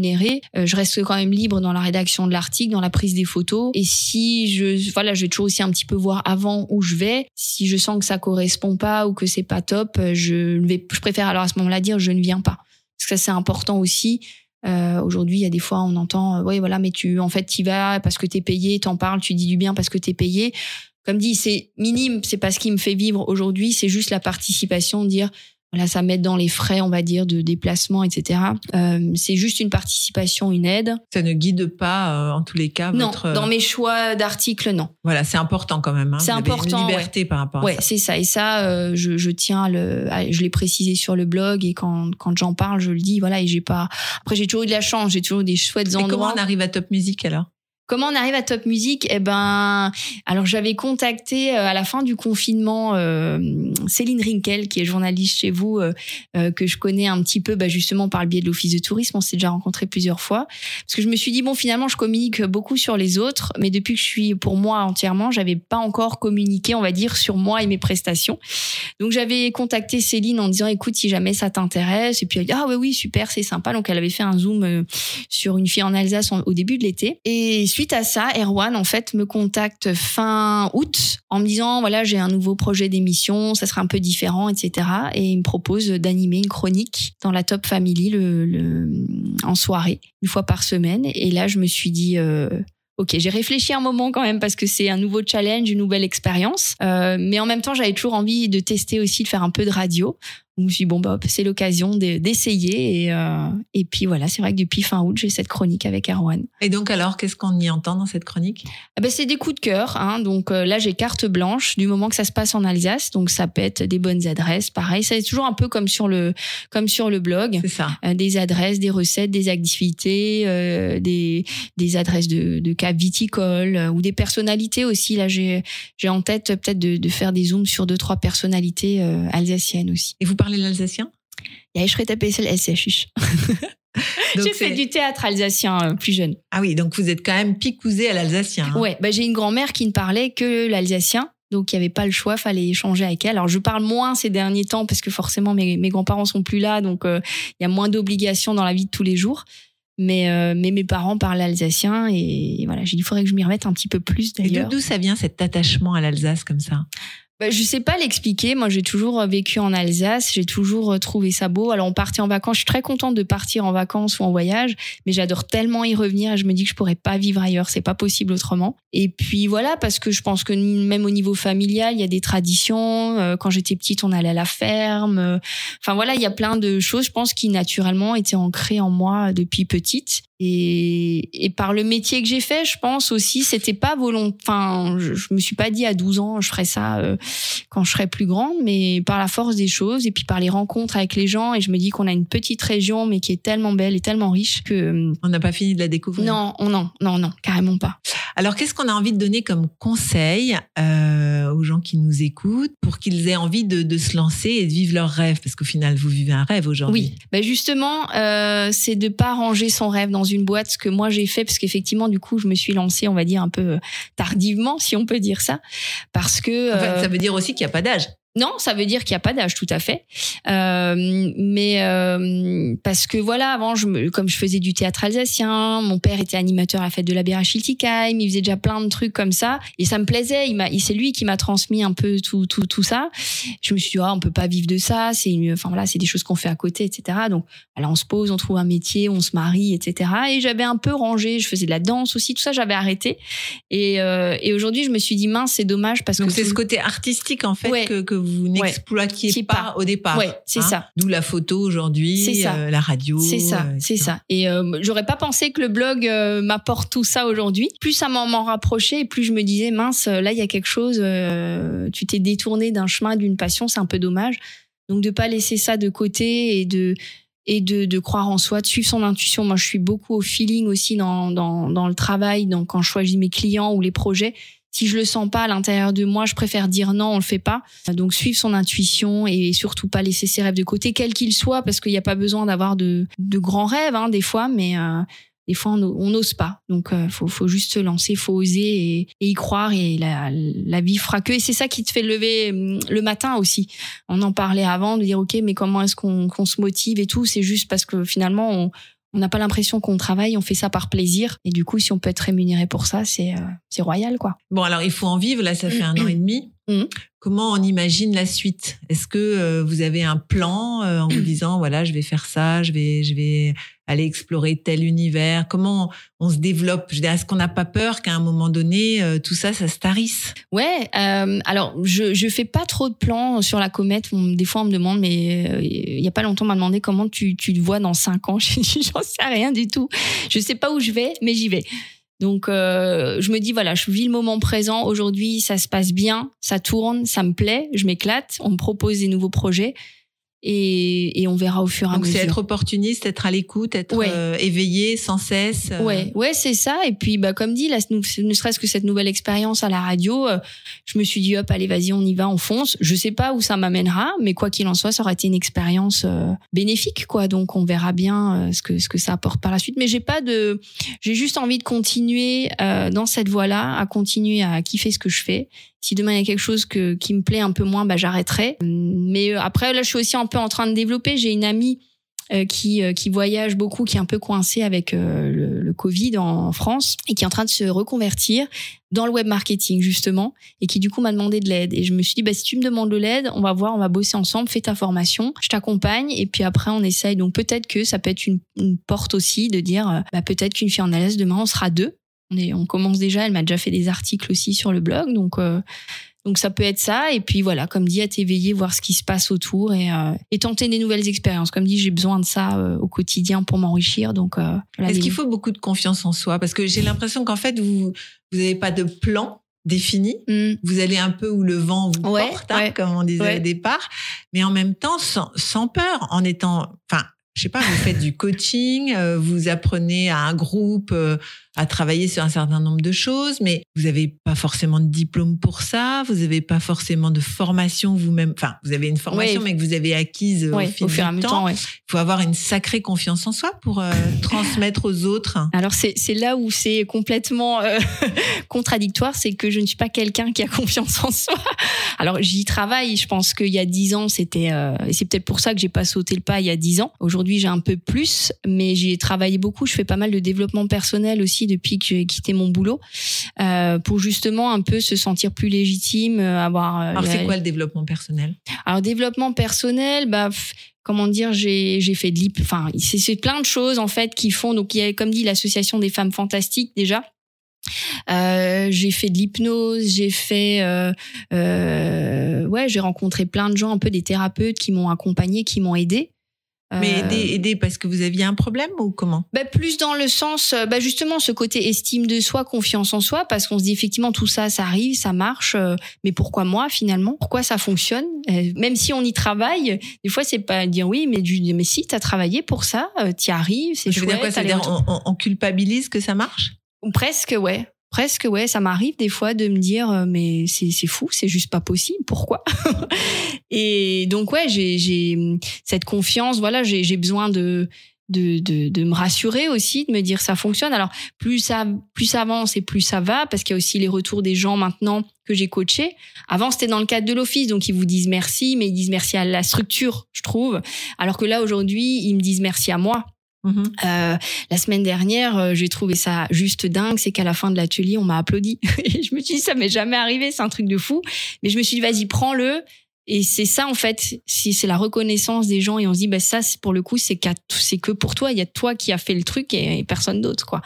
Euh, je reste quand même libre dans la rédaction de l'article, dans la prise des photos. Et si je voilà, je vais toujours aussi un petit peu voir avant où je vais. Si je sens que ça correspond pas ou que c'est pas top, euh, je vais, je préfère alors à ce moment-là dire je ne viens pas. Parce que ça c'est important aussi. Euh, Aujourd'hui, il y a des fois on entend, euh, ouais voilà, mais tu en fait t'y vas parce que t'es payé, t'en parles, tu dis du bien parce que t'es payé. Comme dit, c'est minime, c'est pas ce qui me fait vivre aujourd'hui, c'est juste la participation, dire voilà, ça m'aide dans les frais, on va dire, de déplacement, etc. Euh, c'est juste une participation, une aide. Ça ne guide pas euh, en tous les cas Non, votre. dans mes choix d'articles, non. Voilà, c'est important quand même. hein. C'est important, Une liberté par rapport à Ouais, ça. c'est ça. Et ça, euh, je, je tiens à le, à- je l'ai précisé sur le blog et quand, quand j'en parle, je le dis. Voilà, et j'ai pas. Après, j'ai toujours eu de la chance. J'ai toujours eu des chouettes Et comment endroits. on arrive à Top Music alors? Comment on arrive à Top Music? Eh ben, alors j'avais contacté euh, à la fin du confinement euh, Céline Rinkel, qui est journaliste chez vous, euh, que je connais un petit peu, bah, justement par le biais de l'office de tourisme. On s'est déjà rencontré plusieurs fois, parce que je me suis dit bon, finalement, je communique beaucoup sur les autres, mais depuis que je suis pour moi entièrement, j'avais pas encore communiqué, on va dire, sur moi et mes prestations. Donc j'avais contacté Céline en disant écoute, si jamais ça t'intéresse, et puis elle dit ah oui oui super, c'est sympa. Donc elle avait fait un zoom sur une fille en Alsace au début de l'été. Suite à ça, Erwan en fait me contacte fin août en me disant voilà j'ai un nouveau projet d'émission, ça sera un peu différent, etc. Et il me propose d'animer une chronique dans la Top Family le, le- en soirée une fois par semaine. Et là je me suis dit euh, Ok, j'ai réfléchi un moment quand même parce que c'est un nouveau challenge, une nouvelle expérience. Euh, mais en même temps, j'avais toujours envie de tester aussi, de faire un peu de radio. Donc, je me suis dit, bon, bah, c'est l'occasion de- d'essayer. Et, euh, et puis voilà, c'est vrai que depuis fin août, j'ai cette chronique avec Erwan. Et donc alors, qu'est-ce qu'on y entend dans cette chronique? Ah ben, c'est des coups de cœur. Hein. Donc euh, là, j'ai carte blanche du moment que ça se passe en Alsace. Donc ça peut être des bonnes adresses. Pareil, c'est toujours un peu comme sur le, comme sur le blog. C'est ça. Euh, des adresses, des recettes, des activités, des, des adresses de, de caves viticoles ou des personnalités aussi. Là, j'ai j'ai en tête peut-être de, de faire des zooms sur deux trois personnalités alsaciennes aussi. Et vous parlez l'alsacien? Ja, ich rede besser Elsässisch. Donc J'ai fait du théâtre alsacien euh, plus jeune. Ah oui, donc vous êtes quand même picousé à l'alsacien. hein. Ouais, bah, j'ai une grand-mère qui ne parlait que l'alsacien. Donc, il n'y avait pas le choix, fallait échanger avec elle. Alors, je parle moins ces derniers temps parce que forcément, mes, mes grands-parents sont plus là. Donc, euh, il y a moins d'obligations dans la vie de tous les jours. Mais, euh, mais mes parents parlent alsacien et voilà, j'ai dit, il faudrait que je m'y remette un petit peu plus Et d'où- d'ailleurs. d'où ça vient cet attachement à l'Alsace comme ça? Bah, je sais pas l'expliquer. Moi, j'ai toujours euh, vécu en Alsace. J'ai toujours euh, trouvé ça beau. Alors, on partait en vacances. Je suis très contente de partir en vacances ou en voyage, mais j'adore tellement y revenir. Et je me dis que je pourrais pas vivre ailleurs. C'est pas possible autrement. Et puis voilà, parce que je pense que même au niveau familial, il y a des traditions. Euh, Quand j'étais petite, on allait à la ferme. Enfin voilà, il y a plein de choses, je pense, qui naturellement étaient ancrées en moi depuis petite. Et, et par le métier que j'ai fait, je pense aussi, c'était pas volontaire. Enfin, je, je me suis pas dit à 12 ans, je ferais ça euh, quand je serai plus grande, mais par la force des choses et puis par les rencontres avec les gens. Et je me dis qu'on a une petite région, mais qui est tellement belle et tellement riche que euh, On n'a pas fini de la découvrir. non, on- non, non, non, carrément pas. Alors, qu'est-ce qu'on a envie de donner comme conseil euh, aux gens qui nous écoutent pour qu'ils aient envie de, de se lancer et de vivre leur rêve? Parce qu'au final, vous vivez un rêve aujourd'hui. Oui, ben justement, euh, c'est de pas ranger son rêve dans une boîte, ce que moi j'ai fait, parce qu'effectivement, du coup, je me suis lancée, on va dire un peu tardivement, si on peut dire ça, parce que En fait, euh, ça veut dire aussi qu'il n'y a pas d'âge. Non, ça veut dire qu'il n'y a pas d'âge, tout à fait. Euh, mais euh, parce que voilà, avant, je me, comme je faisais du théâtre alsacien, mon père était animateur à la fête de la bière à Schiltigheim, il faisait déjà plein de trucs comme ça, et ça me plaisait. Il m'a, c'est lui qui m'a transmis un peu tout, tout, tout ça. Je me suis dit, ah, on peut pas vivre de ça. C'est, une- enfin voilà, c'est des choses qu'on fait à côté, etc. Donc, voilà, on se pose, on trouve un métier, on se marie, etc. Et j'avais un peu rangé. Je faisais de la danse aussi, tout ça, j'avais arrêté. Et, euh, et aujourd'hui, je me suis dit, mince, c'est dommage parce Donc, que c'est tout- ce côté artistique, en fait, Ouais. que, que vous n'exploitiez pas, pas. au départ. hein. Ouais, c'est ça. D'où la photo aujourd'hui, euh, la radio. C'est ça, euh, c'est ça. Et euh, j'aurais pas pensé que le blog euh, m'apporte tout ça aujourd'hui. Plus ça m'en m'en rapprochait, et plus je me disais mince, là il y a quelque chose. euh, tu t'es détourné d'un chemin, d'une passion, c'est un peu dommage. Donc de pas laisser ça de côté et de et de, de croire en soi, de suivre son intuition. Moi, je suis beaucoup au feeling aussi dans dans, dans le travail, donc quand je choisis mes clients ou les projets. Si je le sens pas à l'intérieur de moi, je préfère dire non, on le fait pas. Donc suivre son intuition et surtout pas laisser ses rêves de côté, quels qu'ils soient, parce qu'il n'y a pas besoin d'avoir de, de grands rêves hein, des fois, mais euh, des fois on n'ose pas. Donc euh, faut, faut juste se lancer, faut oser et, et y croire et la, la vie fera que. Et c'est ça qui te fait lever hum, le matin aussi. On en parlait avant de dire ok, mais comment est-ce qu'on qu'on se motive et tout? C'est juste parce que finalement on on n'a pas l'impression qu'on travaille, on fait ça par plaisir. Et du coup, si on peut être rémunéré pour ça, c'est euh, royal, quoi. Bon, alors il faut en vivre. Là, ça fait un an et demi. Mhm. Comment on imagine la suite? Est-ce que euh, vous avez un plan euh, en vous disant voilà, je vais faire ça, je vais, je vais aller explorer tel univers? Comment on se développe? Je veux dire, est-ce qu'on n'a pas peur qu'à un moment donné, euh, tout ça, ça se tarisse? Ouais, alors je je fais pas trop de plans sur la comète. On- des fois on me demande, mais il y a pas longtemps on m'a demandé comment tu tu te vois dans cinq ans. J'ai dit j'en sais rien du tout. Je sais pas où je vais, mais j'y vais. Donc euh, je me dis voilà, je vis le moment présent. Aujourd'hui ça se passe bien, ça tourne, ça me plaît, je m'éclate. On me propose des nouveaux projets. Et, et on verra au fur et à Donc c'est mesure. être opportuniste, être à l'écoute, être Ouais. euh, éveillé sans cesse. euh, Ouais, ouais, c'est ça. Et puis, bah, comme dit, là, ne serait-ce que cette nouvelle expérience à la radio, euh, je me suis dit, hop, allez, vas-y, on y va, on fonce. Je sais pas où ça m'amènera, mais quoi qu'il en soit, ça aura été une expérience euh, bénéfique, quoi. Donc, on verra bien euh, ce que ce que ça apporte par la suite. Mais j'ai pas de, j'ai juste envie de continuer euh, dans cette voie-là, à continuer à kiffer ce que je fais. Si demain il y a quelque chose que, qui me plaît un peu moins, bah, j'arrêterai. Mais euh, après, là, je suis aussi un peu en train de développer. J'ai une amie euh, qui, euh, qui voyage beaucoup, qui est un peu coincée avec euh, le, le Covid en France et qui est en train de se reconvertir dans le web marketing justement et qui du coup m'a demandé de l'aide et je me suis dit bah si tu me demandes de l'aide on va voir on va bosser ensemble fais ta formation je t'accompagne et puis après on essaye donc peut-être que ça peut être une, une porte aussi de dire euh, bah peut-être qu'une fille en LS demain on sera deux on est on commence déjà elle m'a déjà fait des articles aussi sur le blog donc euh, donc ça peut être ça et puis voilà comme dit à t'éveiller voir ce qui se passe autour et, euh, et tenter des nouvelles expériences comme dit j'ai besoin de ça euh, au quotidien pour m'enrichir donc euh, voilà, Est-ce des- qu'il faut beaucoup de confiance en soi? Parce que j'ai l'impression qu'en fait, vous vous n'avez pas de plan défini. Hmm. Vous allez un peu où le vent vous Ouais, porte, hein, ouais. comme on disait Ouais. au départ, mais en même temps sans, sans peur, en étant, enfin, je sais pas, vous faites du coaching, vous apprenez à un groupe à travailler sur un certain nombre de choses, mais vous n'avez pas forcément de diplôme pour ça, vous n'avez pas forcément de formation vous-même. Enfin, vous avez une formation, mais que vous avez acquise au fil au fur et à du mesure ouais. Il faut avoir une sacrée confiance en soi pour euh, transmettre aux autres. Alors c'est c'est là où c'est complètement euh, contradictoire, c'est que je ne suis pas quelqu'un qui a confiance en soi. Alors j'y travaille, je pense qu'il y a dix ans c'était, euh, et c'est peut-être pour ça que j'ai pas sauté le pas il y a dix ans. Aujourd'hui j'ai un peu plus, mais j'y ai travaillé beaucoup. Je fais pas mal de développement personnel aussi depuis que j'ai quitté mon boulot, euh, pour justement un peu se sentir plus légitime, euh, avoir. euh, Alors, c'est quoi le développement personnel? Alors développement personnel, bah comment dire, j'ai j'ai fait de l'hyp, enfin c'est c'est plein de choses en fait qui font. Donc il y a comme dit l'association des femmes fantastiques déjà. Euh, j'ai fait de l'hypnose, j'ai fait, euh, euh, ouais, j'ai rencontré plein de gens, un peu des thérapeutes qui m'ont accompagné, qui m'ont aidé. Mais Euh, aider, aider parce que vous aviez un problème ou comment? Bah, plus dans le sens, euh, bah, justement, ce côté estime de soi, confiance en soi, parce qu'on se dit effectivement tout ça, ça arrive, ça marche, euh, mais pourquoi moi finalement? Pourquoi ça fonctionne? Euh, Même si on y travaille, des fois c'est pas dire oui, mais du, mais si t'as travaillé pour ça, euh, t'y arrives, c'est veut dire chouette. quoi Ça veut dire on, on- on culpabilise que ça marche? Ou Presque ouais. Presque ouais, ça m'arrive des fois de me dire euh, mais c'est c'est fou, c'est juste pas possible, pourquoi Et donc ouais, j'ai j'ai cette confiance, voilà, j'ai j'ai besoin de de, de, de me rassurer aussi, de me dire ça fonctionne. Alors plus ça plus ça avance et plus ça va, parce qu'il y a aussi les retours des gens maintenant que j'ai coachés. Avant c'était dans le cadre de l'office, donc ils vous disent merci, mais ils disent merci à la structure, je trouve. Alors que là aujourd'hui ils me disent merci à moi. Mhm. Euh, la semaine dernière, euh, j'ai trouvé ça juste dingue, c'est qu'à la fin de l'atelier, on m'a applaudi. Et je me suis dit, ça m'est jamais arrivé, c'est un truc de fou. Mais je me suis dit, vas-y, prends-le. Et c'est ça, en fait, si c'est la reconnaissance des gens et on se dit, bah, ça, pour le coup, c'est que pour toi, il y a toi qui a fait le truc et, et personne d'autre, quoi.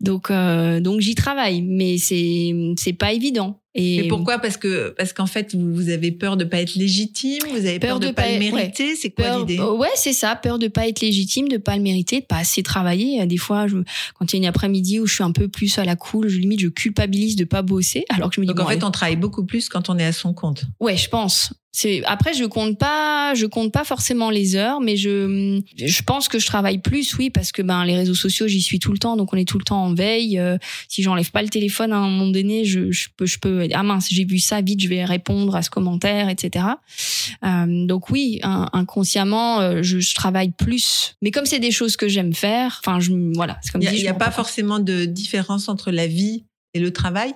Donc, euh, donc j'y travaille, mais c'est, c'est pas évident. Et, Et pourquoi? Parce que parce qu'en fait vous, vous avez peur de pas être légitime, vous avez peur, Peur de, de pas, le ouais. mériter. C'est quoi Peur, l'idée? euh, ouais, c'est ça, peur de pas être légitime, de pas le mériter, de pas assez travailler. Euh, Des fois, je, quand il y a une après-midi où je suis un peu plus à la cool, je limite je culpabilise de pas bosser, alors que je me dis Donc en fait on travaille beaucoup plus quand on est à son compte. ouais, je pense. C'est après je compte pas, je compte pas forcément les heures, mais je je pense que je travaille plus, oui, parce que ben les réseaux sociaux j'y suis tout le temps, donc on est tout le temps en veille. Euh, si j'enlève pas le téléphone à un moment donné, je, je peux je peux ah mince j'ai vu ça vite, je vais répondre à ce commentaire, etc. Euh, donc oui, in- inconsciemment, euh, je, je travaille plus. Mais comme c'est des choses que j'aime faire, enfin, je, voilà, c'est comme Il n'y je a, pas- forcément de différence entre la vie et le travail?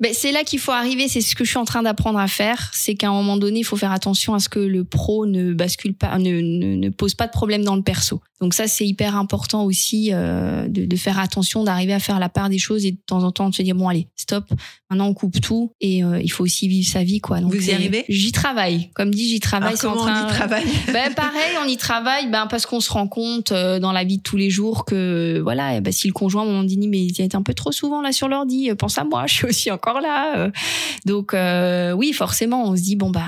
Ben, c'est là qu'il faut arriver. C'est ce que je suis en train d'apprendre à faire. C'est qu'à un moment donné, il faut faire attention à ce que le pro ne bascule pas, ne, ne, ne pose pas de problème dans le perso. Donc ça, c'est hyper important aussi euh, de, de faire attention, d'arriver à faire la part des choses et de temps en temps de se dire bon allez, stop. Maintenant, on coupe tout et euh, il faut aussi vivre sa vie, quoi. Donc Vous y c'est- arrivez? J'y travaille. Comme dit, j'y travaille. Alors c'est en comment train- on y travaille? Ben pareil, on y travaille, ben parce qu'on se rend compte euh, dans la vie de tous les jours que voilà, eh ben, si le conjoint moment dit mais il est un peu trop souvent là sur l'ordi, euh, pense à moi, je suis aussi encore là. euh. Donc euh, oui, forcément, on se dit bon bah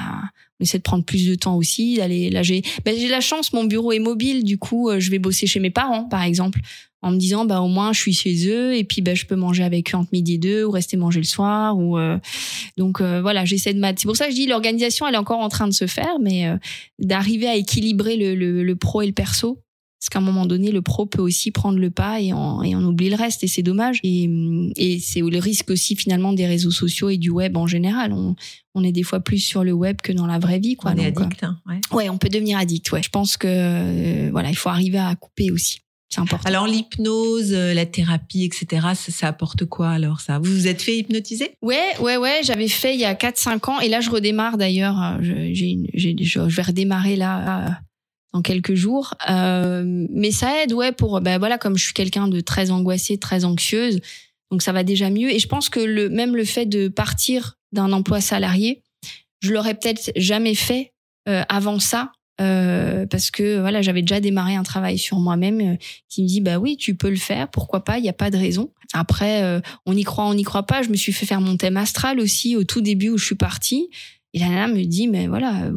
on essaie de prendre plus de temps aussi, d'aller là j'ai ben, j'ai la chance, mon bureau est mobile, du coup euh, je vais bosser chez mes parents par exemple. En me disant bah au moins je suis chez eux et puis ben je peux manger avec eux entre midi et deux ou rester manger le soir ou euh, Donc euh, voilà, j'essaie de mat- C'est pour ça que je dis l'organisation, elle est encore en train de se faire, mais euh, d'arriver à équilibrer le, le, le pro et le perso. Parce qu'à un moment donné, le pro peut aussi prendre le pas et on, et on oublie le reste et c'est dommage. Et, et c'est le risque aussi finalement des réseaux sociaux et du web en général. On, on est des fois plus sur le web que dans la vraie vie, quoi. On est Donc, addict. hein, ouais. Ouais, on peut devenir addict. Ouais, je pense que euh, voilà, il faut arriver à couper aussi. C'est important. Alors l'hypnose, euh, la thérapie, etc. Ça, ça apporte quoi alors ça? Vous vous êtes fait hypnotiser? Ouais, ouais, ouais. J'avais fait il y a 4-5 ans et là je redémarre d'ailleurs. Euh, Je, j'ai une- j'ai- je, je vais redémarrer là dans quelques jours. Euh, mais ça aide, ouais, pour ben voilà, comme je suis quelqu'un de très angoissé, très anxieuse, donc ça va déjà mieux. Et je pense que le même le fait de partir d'un emploi salarié, je l'aurais peut-être jamais fait euh, avant ça. euh, parce que voilà j'avais déjà démarré un travail sur moi-même euh, qui me dit bah oui tu peux le faire pourquoi pas il y a pas de raison après euh, on y croit on n'y croit pas je me suis fait faire mon thème astral aussi au tout début où je suis partie et la nana me dit mais voilà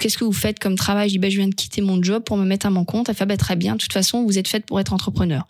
qu'est-ce que vous faites comme travail? Je dis bah je viens de quitter mon job pour me mettre à mon compte. Elle fait bah très bien. De toute façon vous êtes faite pour être entrepreneur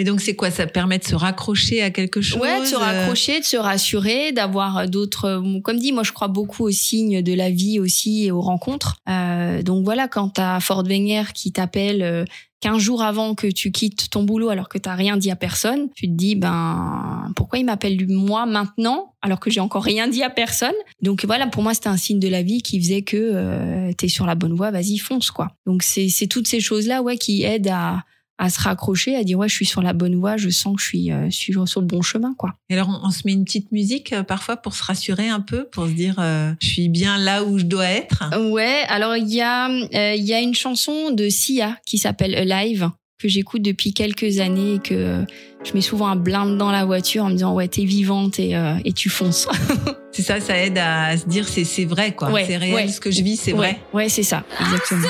Mais donc c'est quoi? Ça permet de se raccrocher à quelque chose Ouais, de se euh, raccrocher, de se rassurer, d'avoir d'autres. euh, Comme dit, moi, je crois beaucoup aux signes de la vie aussi et aux rencontres. Euh, donc voilà, quand t'as Ford Wenger qui t'appelle euh, 15 jours avant que tu quittes ton boulot alors que t'as rien dit à personne, tu te dis ben pourquoi il m'appelle moi maintenant alors que j'ai encore rien dit à personne? Donc voilà, pour moi, c'était un signe de la vie qui faisait que euh, t'es sur la bonne voie, vas-y fonce quoi. Donc c'est c'est toutes ces choses là ouais qui aident à à se raccrocher, à dire ouais je suis sur la bonne voie, je sens que je suis, euh, je suis sur le bon chemin quoi. Et alors on, on se met une petite musique euh, parfois pour se rassurer un peu, pour se dire euh, je suis bien là où je dois être? Ouais, alors il y a euh, il y a une chanson de Sia qui s'appelle Alive que j'écoute depuis quelques années et que euh, je mets souvent un blinde dans la voiture en me disant ouais t'es vivante et euh, et tu fonces. C'est ça, ça aide à se dire c'est c'est vrai quoi, Ouais, c'est réel ouais. ce que je vis, c'est ouais, vrai. ouais c'est ça exactement.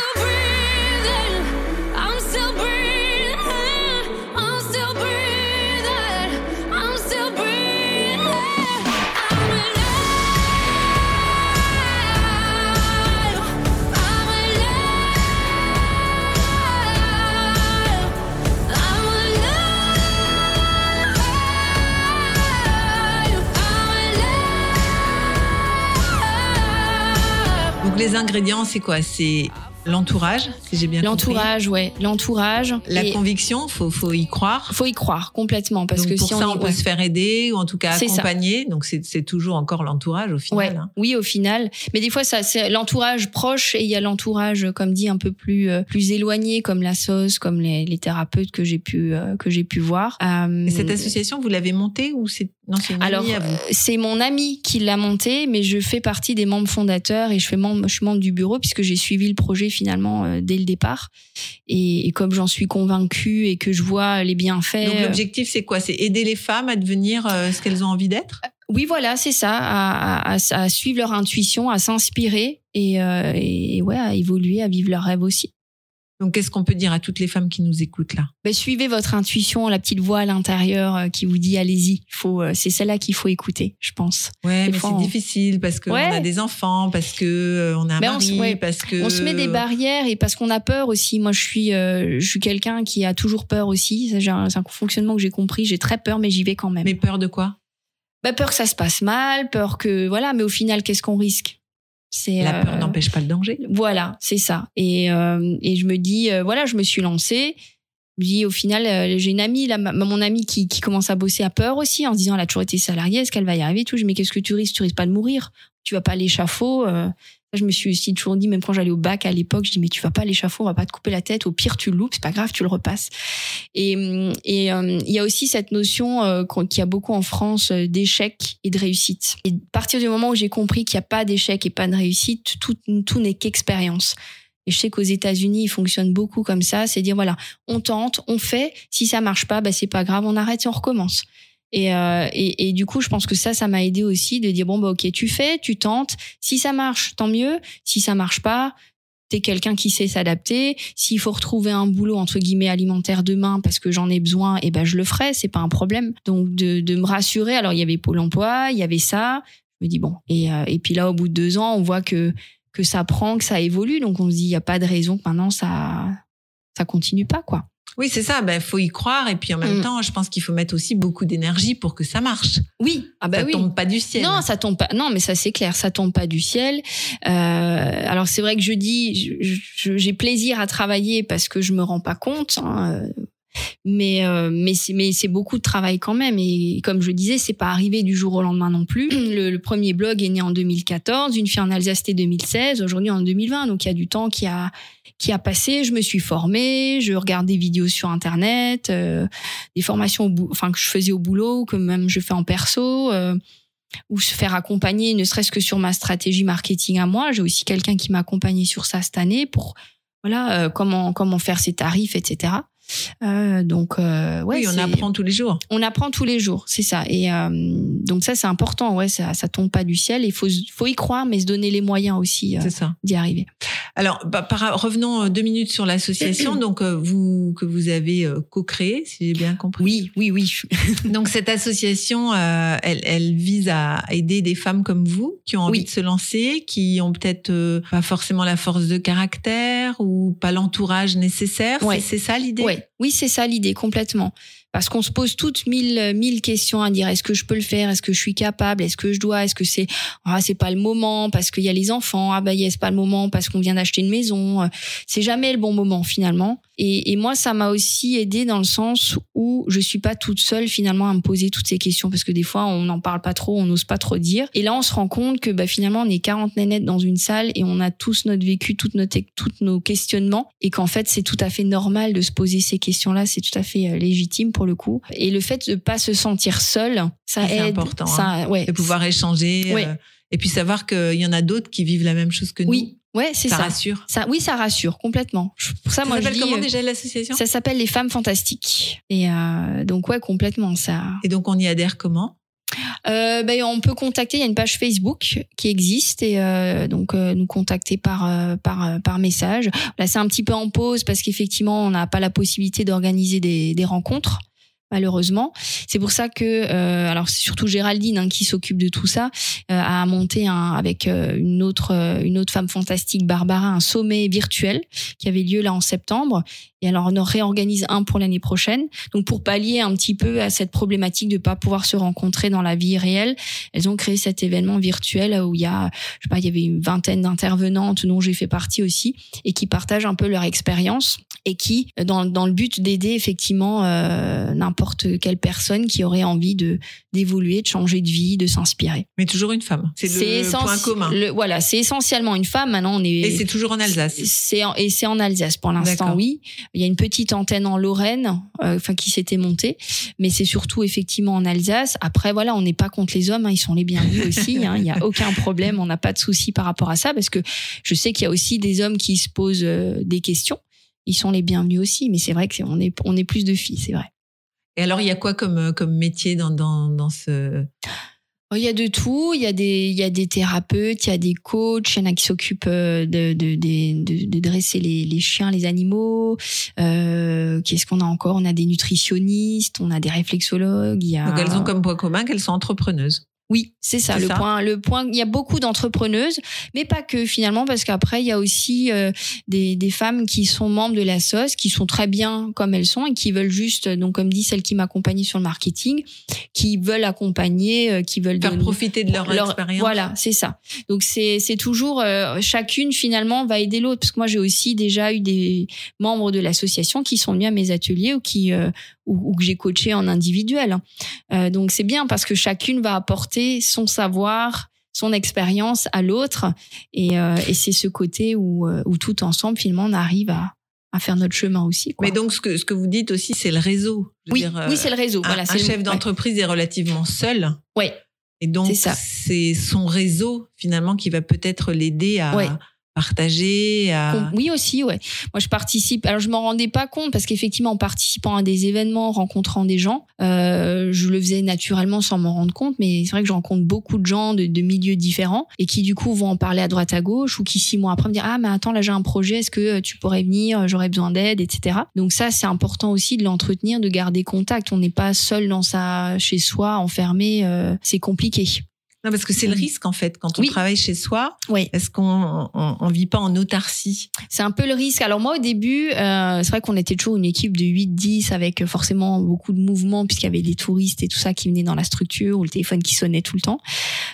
Les ingrédients c'est quoi? C'est l'entourage, si j'ai bien compris. L'entourage, ouais, l'entourage. La Et conviction, faut faut y croire. faut y croire complètement parce Donc que pour si ça, on, peut ouais. se faire aider ou en tout cas accompagner. Donc c'est c'est toujours encore l'entourage au final. Ouais, hein. oui, au final. Mais des fois, ça, c'est l'entourage proche et il y a l'entourage, comme dit, un peu plus euh, plus éloigné, comme la sauce, comme les, les thérapeutes que j'ai pu euh, que j'ai pu voir. Euh, Et cette association, vous l'avez montée ou c'est non c'est une alors, amie à vous euh, c'est mon ami qui l'a monté, mais je fais partie des membres fondateurs et je fais membre, je suis membre du bureau puisque j'ai suivi le projet finalement euh, dès le départ. Et, et comme j'en suis convaincue et que je vois les bienfaits. Donc euh, l'objectif c'est quoi? C'est aider les femmes à devenir euh, ce qu'elles ont envie d'être? Oui, voilà, c'est ça, à, à- à- à suivre leur intuition, à s'inspirer et, euh, et ouais, à évoluer, à vivre leurs rêves aussi. Donc qu'est-ce qu'on peut dire à toutes les femmes qui nous écoutent là? Ben, suivez votre intuition, la petite voix à l'intérieur euh, qui vous dit allez-y. Faut, euh, c'est celle-là qu'il faut écouter, je pense. Ouais, Des mais c'est on- difficile parce qu'on Ouais. a des enfants, parce que euh, on a un Mais on ouais. parce que On se met des barrières et parce qu'on a peur aussi. Moi, je suis, euh, je suis quelqu'un qui a toujours peur aussi. Un- C'est un fonctionnement que j'ai compris. J'ai très peur, mais j'y vais quand même. Mais peur de quoi? Ben, peur que ça se passe mal, peur que voilà. Mais au final, qu'est-ce qu'on risque? C'est La peur euh, n'empêche pas le danger. Voilà, c'est ça. Et, euh, et je me dis, euh, voilà, je me suis lancée. Je me dis, au final, j'ai une amie, là, ma- mon amie qui, qui commence à bosser à peur aussi, en se disant, elle a toujours été salariée, est-ce qu'elle va y arriver et tout? Je dis, mais qu'est-ce que tu risques? Tu risques pas de mourir. Tu vas pas à l'échafaud. Je me suis aussi toujours dit, même quand j'allais au bac à l'époque, je dis, mais tu vas pas à l'échafaud, on va pas te couper la tête. Au pire, tu le loupes, c'est pas grave, tu le repasses. Et euh, il y a aussi cette notion euh, qu'il y a beaucoup en France euh, d'échec et de réussite. Et à partir du moment où j'ai compris qu'il n'y a pas d'échec et pas de réussite, tout, tout n'est qu'expérience. Et je sais qu'aux États-Unis, ils fonctionnent beaucoup comme ça, c'est dire voilà, on tente, on fait, si ça marche pas, bah c'est pas grave, on arrête et on recommence. Et, euh, et, et du coup, je pense que ça, ça m'a aidé aussi de dire bon bah ok, tu fais, tu tentes, si ça marche, tant mieux, si ça marche pas, t'es quelqu'un qui sait s'adapter. S'il faut retrouver un boulot entre guillemets alimentaire demain parce que j'en ai besoin, et ben je le ferai, c'est pas un problème. Donc de, de me rassurer. Alors il y avait Pôle Emploi, il y avait ça. Je me dis bon. Et, euh, et puis là, au bout de deux ans, on voit que que ça prend, que ça évolue. Donc on se dit il y a pas de raison que maintenant ça ça continue pas quoi. Oui, c'est ça. Ben, faut y croire. Et puis en même Mm. temps, je pense qu'il faut mettre aussi beaucoup d'énergie pour que ça marche. Oui, ah bah ça oui. tombe pas du ciel. Non, ça tombe pas. Non, mais ça c'est clair, ça tombe pas du ciel. Euh, alors c'est vrai que je dis, j'ai plaisir à travailler parce que je me rends pas compte. hein, mais euh, mais c'est mais c'est beaucoup de travail quand même. Et comme je disais, c'est pas arrivé du jour au lendemain non plus. Le, le premier blog est né en 2014, une fille en Alsace c'était 2016, aujourd'hui en 2020. Donc il y a du temps qui a qui a passé. Je me suis formée, je regarde des vidéos sur internet, euh, des formations, au enfin que je faisais au boulot, que même je fais en perso. euh, ou se faire accompagner, ne serait-ce que sur ma stratégie marketing à moi. J'ai aussi quelqu'un qui m'a accompagné sur ça cette année pour voilà euh, comment comment faire ses tarifs, etc. Euh, donc euh, ouais, oui, on apprend tous les jours. on apprend tous les jours, c'est ça. Et euh, donc ça c'est important, ouais, ça ça tombe pas du ciel. Il faut faut y croire, mais se donner les moyens aussi d'y arriver. Alors, bah, par- revenons deux minutes sur l'association donc vous que vous avez co-créée, si j'ai bien compris. Oui, oui, oui. Donc cette association, elle, elle vise à aider des femmes comme vous qui ont envie Oui. de se lancer, qui ont peut-être pas forcément la force de caractère ou pas l'entourage nécessaire. Ouais. C'est c'est ça l'idée? Ouais, oui, c'est ça l'idée complètement. Parce qu'on se pose toutes mille, mille questions à dire est-ce que je peux le faire, est-ce que je suis capable, est-ce que je dois, est-ce que c'est ah c'est pas le moment parce qu'il y a les enfants, ah bah yes, c'est pas le moment parce qu'on vient d'acheter une maison. Euh, C'est jamais le bon moment finalement. Et, et moi ça m'a aussi aidé dans le sens où je suis pas toute seule finalement à me poser toutes ces questions parce que des fois on n'en parle pas trop, on n'ose pas trop dire. Et là on se rend compte que bah finalement on est 40 nénettes dans une salle et on a tous notre vécu, toutes nos toutes nos questionnements et qu'en fait c'est tout à fait normal de se poser ces questions-là, c'est tout à fait euh, légitime pour le coup. Et le fait de pas se sentir seul, ça C'est aide. important, Ça, ouais. De pouvoir échanger Ouais. euh, et puis savoir qu'il y en a d'autres qui vivent la même chose que nous. Ouais, c'est ça, ça. rassure. Ça, oui, ça rassure complètement. Pour ça, Ça moi, je dis, comment euh, déjà l'association? ça s'appelle les femmes fantastiques. Et euh, donc ouais, complètement ça. Et donc on y adhère comment? Euh, ben, on peut contacter. Il y a une page Facebook qui existe et euh, donc euh, nous contacter par euh, par euh, par message. Là, c'est un petit peu en pause parce qu'effectivement, on n'a pas la possibilité d'organiser des, des rencontres. Malheureusement, c'est pour ça que euh, alors c'est surtout Géraldine hein, qui s'occupe de tout ça euh, a monté un, avec euh, une autre euh, une autre femme fantastique Barbara un sommet virtuel qui avait lieu là en septembre. Et alors on en réorganise un pour l'année prochaine. Donc pour pallier un petit peu à cette problématique de pas pouvoir se rencontrer dans la vie réelle elles ont créé cet événement virtuel où il y a je sais pas il y avait une vingtaine d'intervenantes dont j'ai fait partie aussi et qui partagent un peu leur expérience et qui dans, dans le but d'aider effectivement euh, n'importe quelle personne qui aurait envie de d'évoluer de changer de vie de s'inspirer Mais toujours une femme. C'est le point commun. le- voilà c'est essentiellement une femme maintenant on est Et c'est toujours en Alsace. c'est et c'est en Alsace pour l'instant, oui. Il y a une petite antenne en Lorraine, euh, enfin qui s'était montée, mais c'est surtout effectivement en Alsace. Après, voilà, on n'est pas contre les hommes, hein, ils sont les bienvenus aussi. hein, Il n'y a aucun problème, on n'a pas de souci par rapport à ça, parce que je sais qu'il y a aussi des hommes qui se posent euh, des questions. Ils sont les bienvenus aussi, mais c'est vrai que c'est- on est on est plus de filles, c'est vrai. Et alors il y a quoi comme euh, comme métier dans dans dans ce Oh, Il y a de tout. Il y a des, il y a des thérapeutes, il y a des coachs, il y en a qui s'occupent euh, de, de, de, de, de dresser les, les chiens, les animaux. Euh, Qu'est-ce qu'on a encore? On a des nutritionnistes, on a des réflexologues. Il y a... Donc elles ont comme point commun qu'elles sont entrepreneuses. Oui, c'est ça, le ça. point. Le point. Il y a beaucoup d'entrepreneuses, mais pas que finalement, parce qu'après il y a aussi euh, des, des femmes qui sont membres de la SOS, qui sont très bien comme elles sont et qui veulent juste, donc comme dit celle qui m'accompagnait sur le marketing, qui veulent accompagner, euh, qui veulent Faire donner- profiter de leur, expérience. voilà, c'est ça. Donc c'est c'est toujours euh, chacune finalement va aider l'autre parce que moi j'ai aussi déjà eu des membres de l'association qui sont venus à mes ateliers ou qui euh, ou, ou que j'ai coaché en individuel. Euh, donc c'est bien parce que chacune va apporter son savoir, son expérience à l'autre et, euh, et c'est ce côté où euh, où tout ensemble finalement on arrive à à faire notre chemin aussi. Quoi. Mais donc ce que ce que vous dites aussi c'est le réseau. Je veux oui, dire, oui c'est le réseau. un, voilà, un c'est le- chef ouais. d'entreprise est relativement seul. Ouais. Et donc C'est son réseau finalement qui va peut-être l'aider à Ouais. Oui aussi, ouais. Moi, je participe. Alors, je m'en rendais pas compte parce qu'effectivement, en participant à des événements, en rencontrant des gens, euh, je le faisais naturellement sans m'en rendre compte. Mais c'est vrai que je rencontre beaucoup de gens de, de milieux différents et qui du coup vont en parler à droite à gauche ou qui six mois après me dire ah mais attends là j'ai un projet, est-ce que euh, tu pourrais venir, j'aurais besoin d'aide, etc. Donc ça c'est important aussi de l'entretenir, de garder contact. On n'est pas seul dans sa chez soi, enfermé. euh, c'est compliqué. Non, parce que c'est le risque en fait quand on Oui. travaille chez soi. Oui. Est-ce qu'on on, on vit pas en autarcie? C'est un peu le risque. Alors moi au début, euh, c'est vrai qu'on était toujours une équipe de 8-10 avec forcément beaucoup de mouvements puisqu'il y avait des touristes et tout ça qui venaient dans la structure ou le téléphone qui sonnait tout le temps.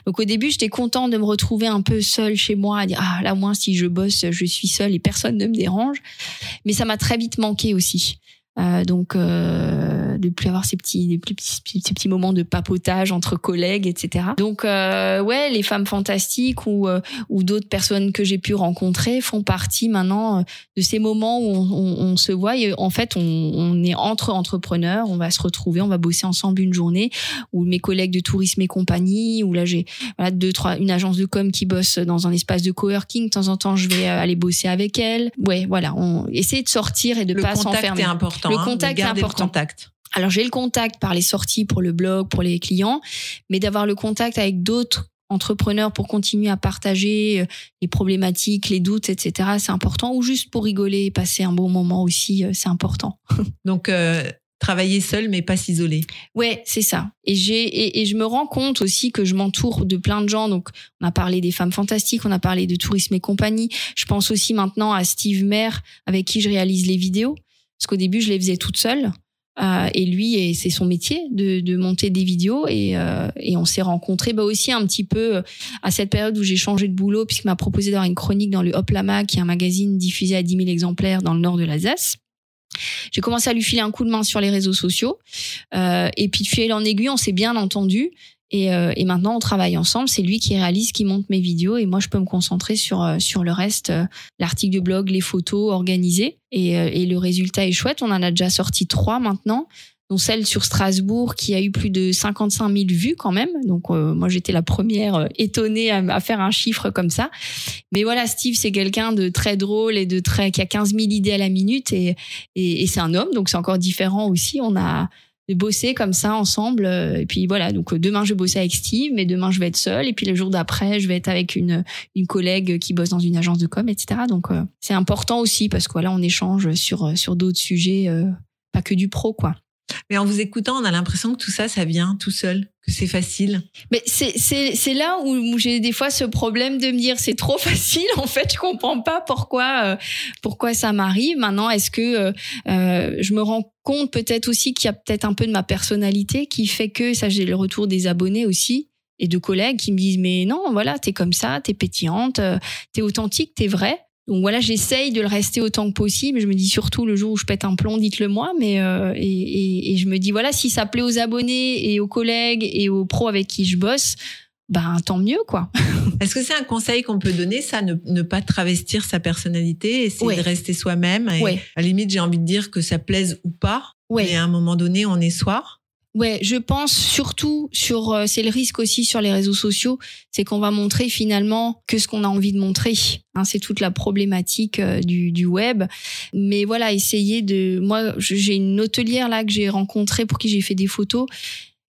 Donc au début, j'étais content de me retrouver un peu seule chez moi à dire ah là moi si je bosse, je suis seule et personne ne me dérange. Mais ça m'a très vite manqué aussi. Euh, donc euh, de plus avoir ces petits, des plus petits, ces petits moments de papotage entre collègues, etc. Donc euh, ouais, les femmes fantastiques ou euh, ou d'autres personnes que j'ai pu rencontrer font partie maintenant euh, de ces moments où on, on- on se voit. Et en fait, on, on est entre entrepreneurs, on va se retrouver, on va bosser ensemble une journée. Ou mes collègues de tourisme et compagnie. Ou là, j'ai voilà deux trois une agence de com qui bosse dans un espace de coworking. De temps en temps, je vais euh, aller bosser avec elle. Ouais, voilà, on essaie de sortir et de Le pas contact s'enfermer. est important. Le hein, contact est le important. contact. Alors j'ai le contact par les sorties pour le blog, pour les clients, mais d'avoir le contact avec d'autres entrepreneurs pour continuer à partager euh, les problématiques, les doutes, etc. C'est important. Ou juste pour rigoler et passer un bon moment aussi, euh, c'est important. Donc euh, travailler seul mais pas s'isoler. Ouais, c'est ça. Et j'ai et, et je me rends compte aussi que je m'entoure de plein de gens. Donc, on a parlé des femmes fantastiques, on a parlé de tourisme et compagnie. Je pense aussi maintenant à Steve Maire avec qui je réalise les vidéos, parce qu'au début je les faisais toute seule. Euh, et lui, c'est son métier de, monter des vidéos et, euh, et on s'est rencontrés bah aussi un petit peu euh, à cette période où j'ai changé de boulot puisqu'il m'a proposé d'avoir une chronique dans le Hop Lama qui est un magazine diffusé à 10 000 exemplaires dans le nord de l'Alsace. J'ai commencé à lui filer un coup de main sur les réseaux sociaux et puis de fil en aiguille, on s'est bien entendu. Et, euh, et maintenant, on travaille ensemble. C'est lui qui réalise, qui monte mes vidéos, et moi, je peux me concentrer sur euh, sur le reste, euh, l'article de blog, les photos organisées. Et, euh, et le résultat est chouette. On en a déjà sorti trois maintenant, dont celle sur Strasbourg qui a eu plus de 55 000 vues quand même. Donc moi, j'étais la première étonnée à, à faire un chiffre comme ça. Mais voilà, Steve, c'est quelqu'un de très drôle et de très qui a 15 000 idées à la minute, et, et c'est un homme, donc c'est encore différent aussi. On a de bosser comme ça ensemble. euh, Et puis voilà, donc euh, demain je vais bosser avec Steve, mais demain je vais être seule. Et puis le jour d'après, je vais être avec une, une collègue qui bosse dans une agence de com, etc. Donc euh, c'est important aussi parce que voilà, on échange sur, euh, sur d'autres sujets, euh, pas que du pro, quoi. Mais en vous écoutant, on a l'impression que tout ça, ça vient tout seul, que c'est facile. Mais c'est là où, où j'ai des fois ce problème de me dire c'est trop facile en fait je comprends pas pourquoi euh, pourquoi ça m'arrive maintenant est-ce que euh, euh, je me rends compte peut-être aussi qu'il y a peut-être un peu de ma personnalité qui fait que ça j'ai le retour des abonnés aussi et de collègues qui me disent mais non voilà t'es comme ça t'es pétillante euh, t'es authentique t'es vrai donc voilà, j'essaye de le rester autant que possible. Je me dis surtout le jour où je pète un plomb, dites-le moi. Mais euh, et, et, et je me dis voilà, si ça plaît aux abonnés et aux collègues et aux pros avec qui je bosse, ben tant mieux quoi. Est-ce que c'est un conseil qu'on peut donner, ça, ne, ne pas travestir sa personnalité, essayer Ouais. de rester soi-même Ouais. À la limite, j'ai envie de dire que ça plaise ou pas, Ouais. mais à un moment donné, on est soi. Ouais, je pense surtout sur euh, c'est le risque aussi sur les réseaux sociaux, c'est qu'on va montrer finalement que ce qu'on a envie de montrer. Hein, c'est toute la problématique euh, du, du web. Mais voilà, essayer de moi j'ai une hôtelière là que j'ai rencontrée pour qui j'ai fait des photos.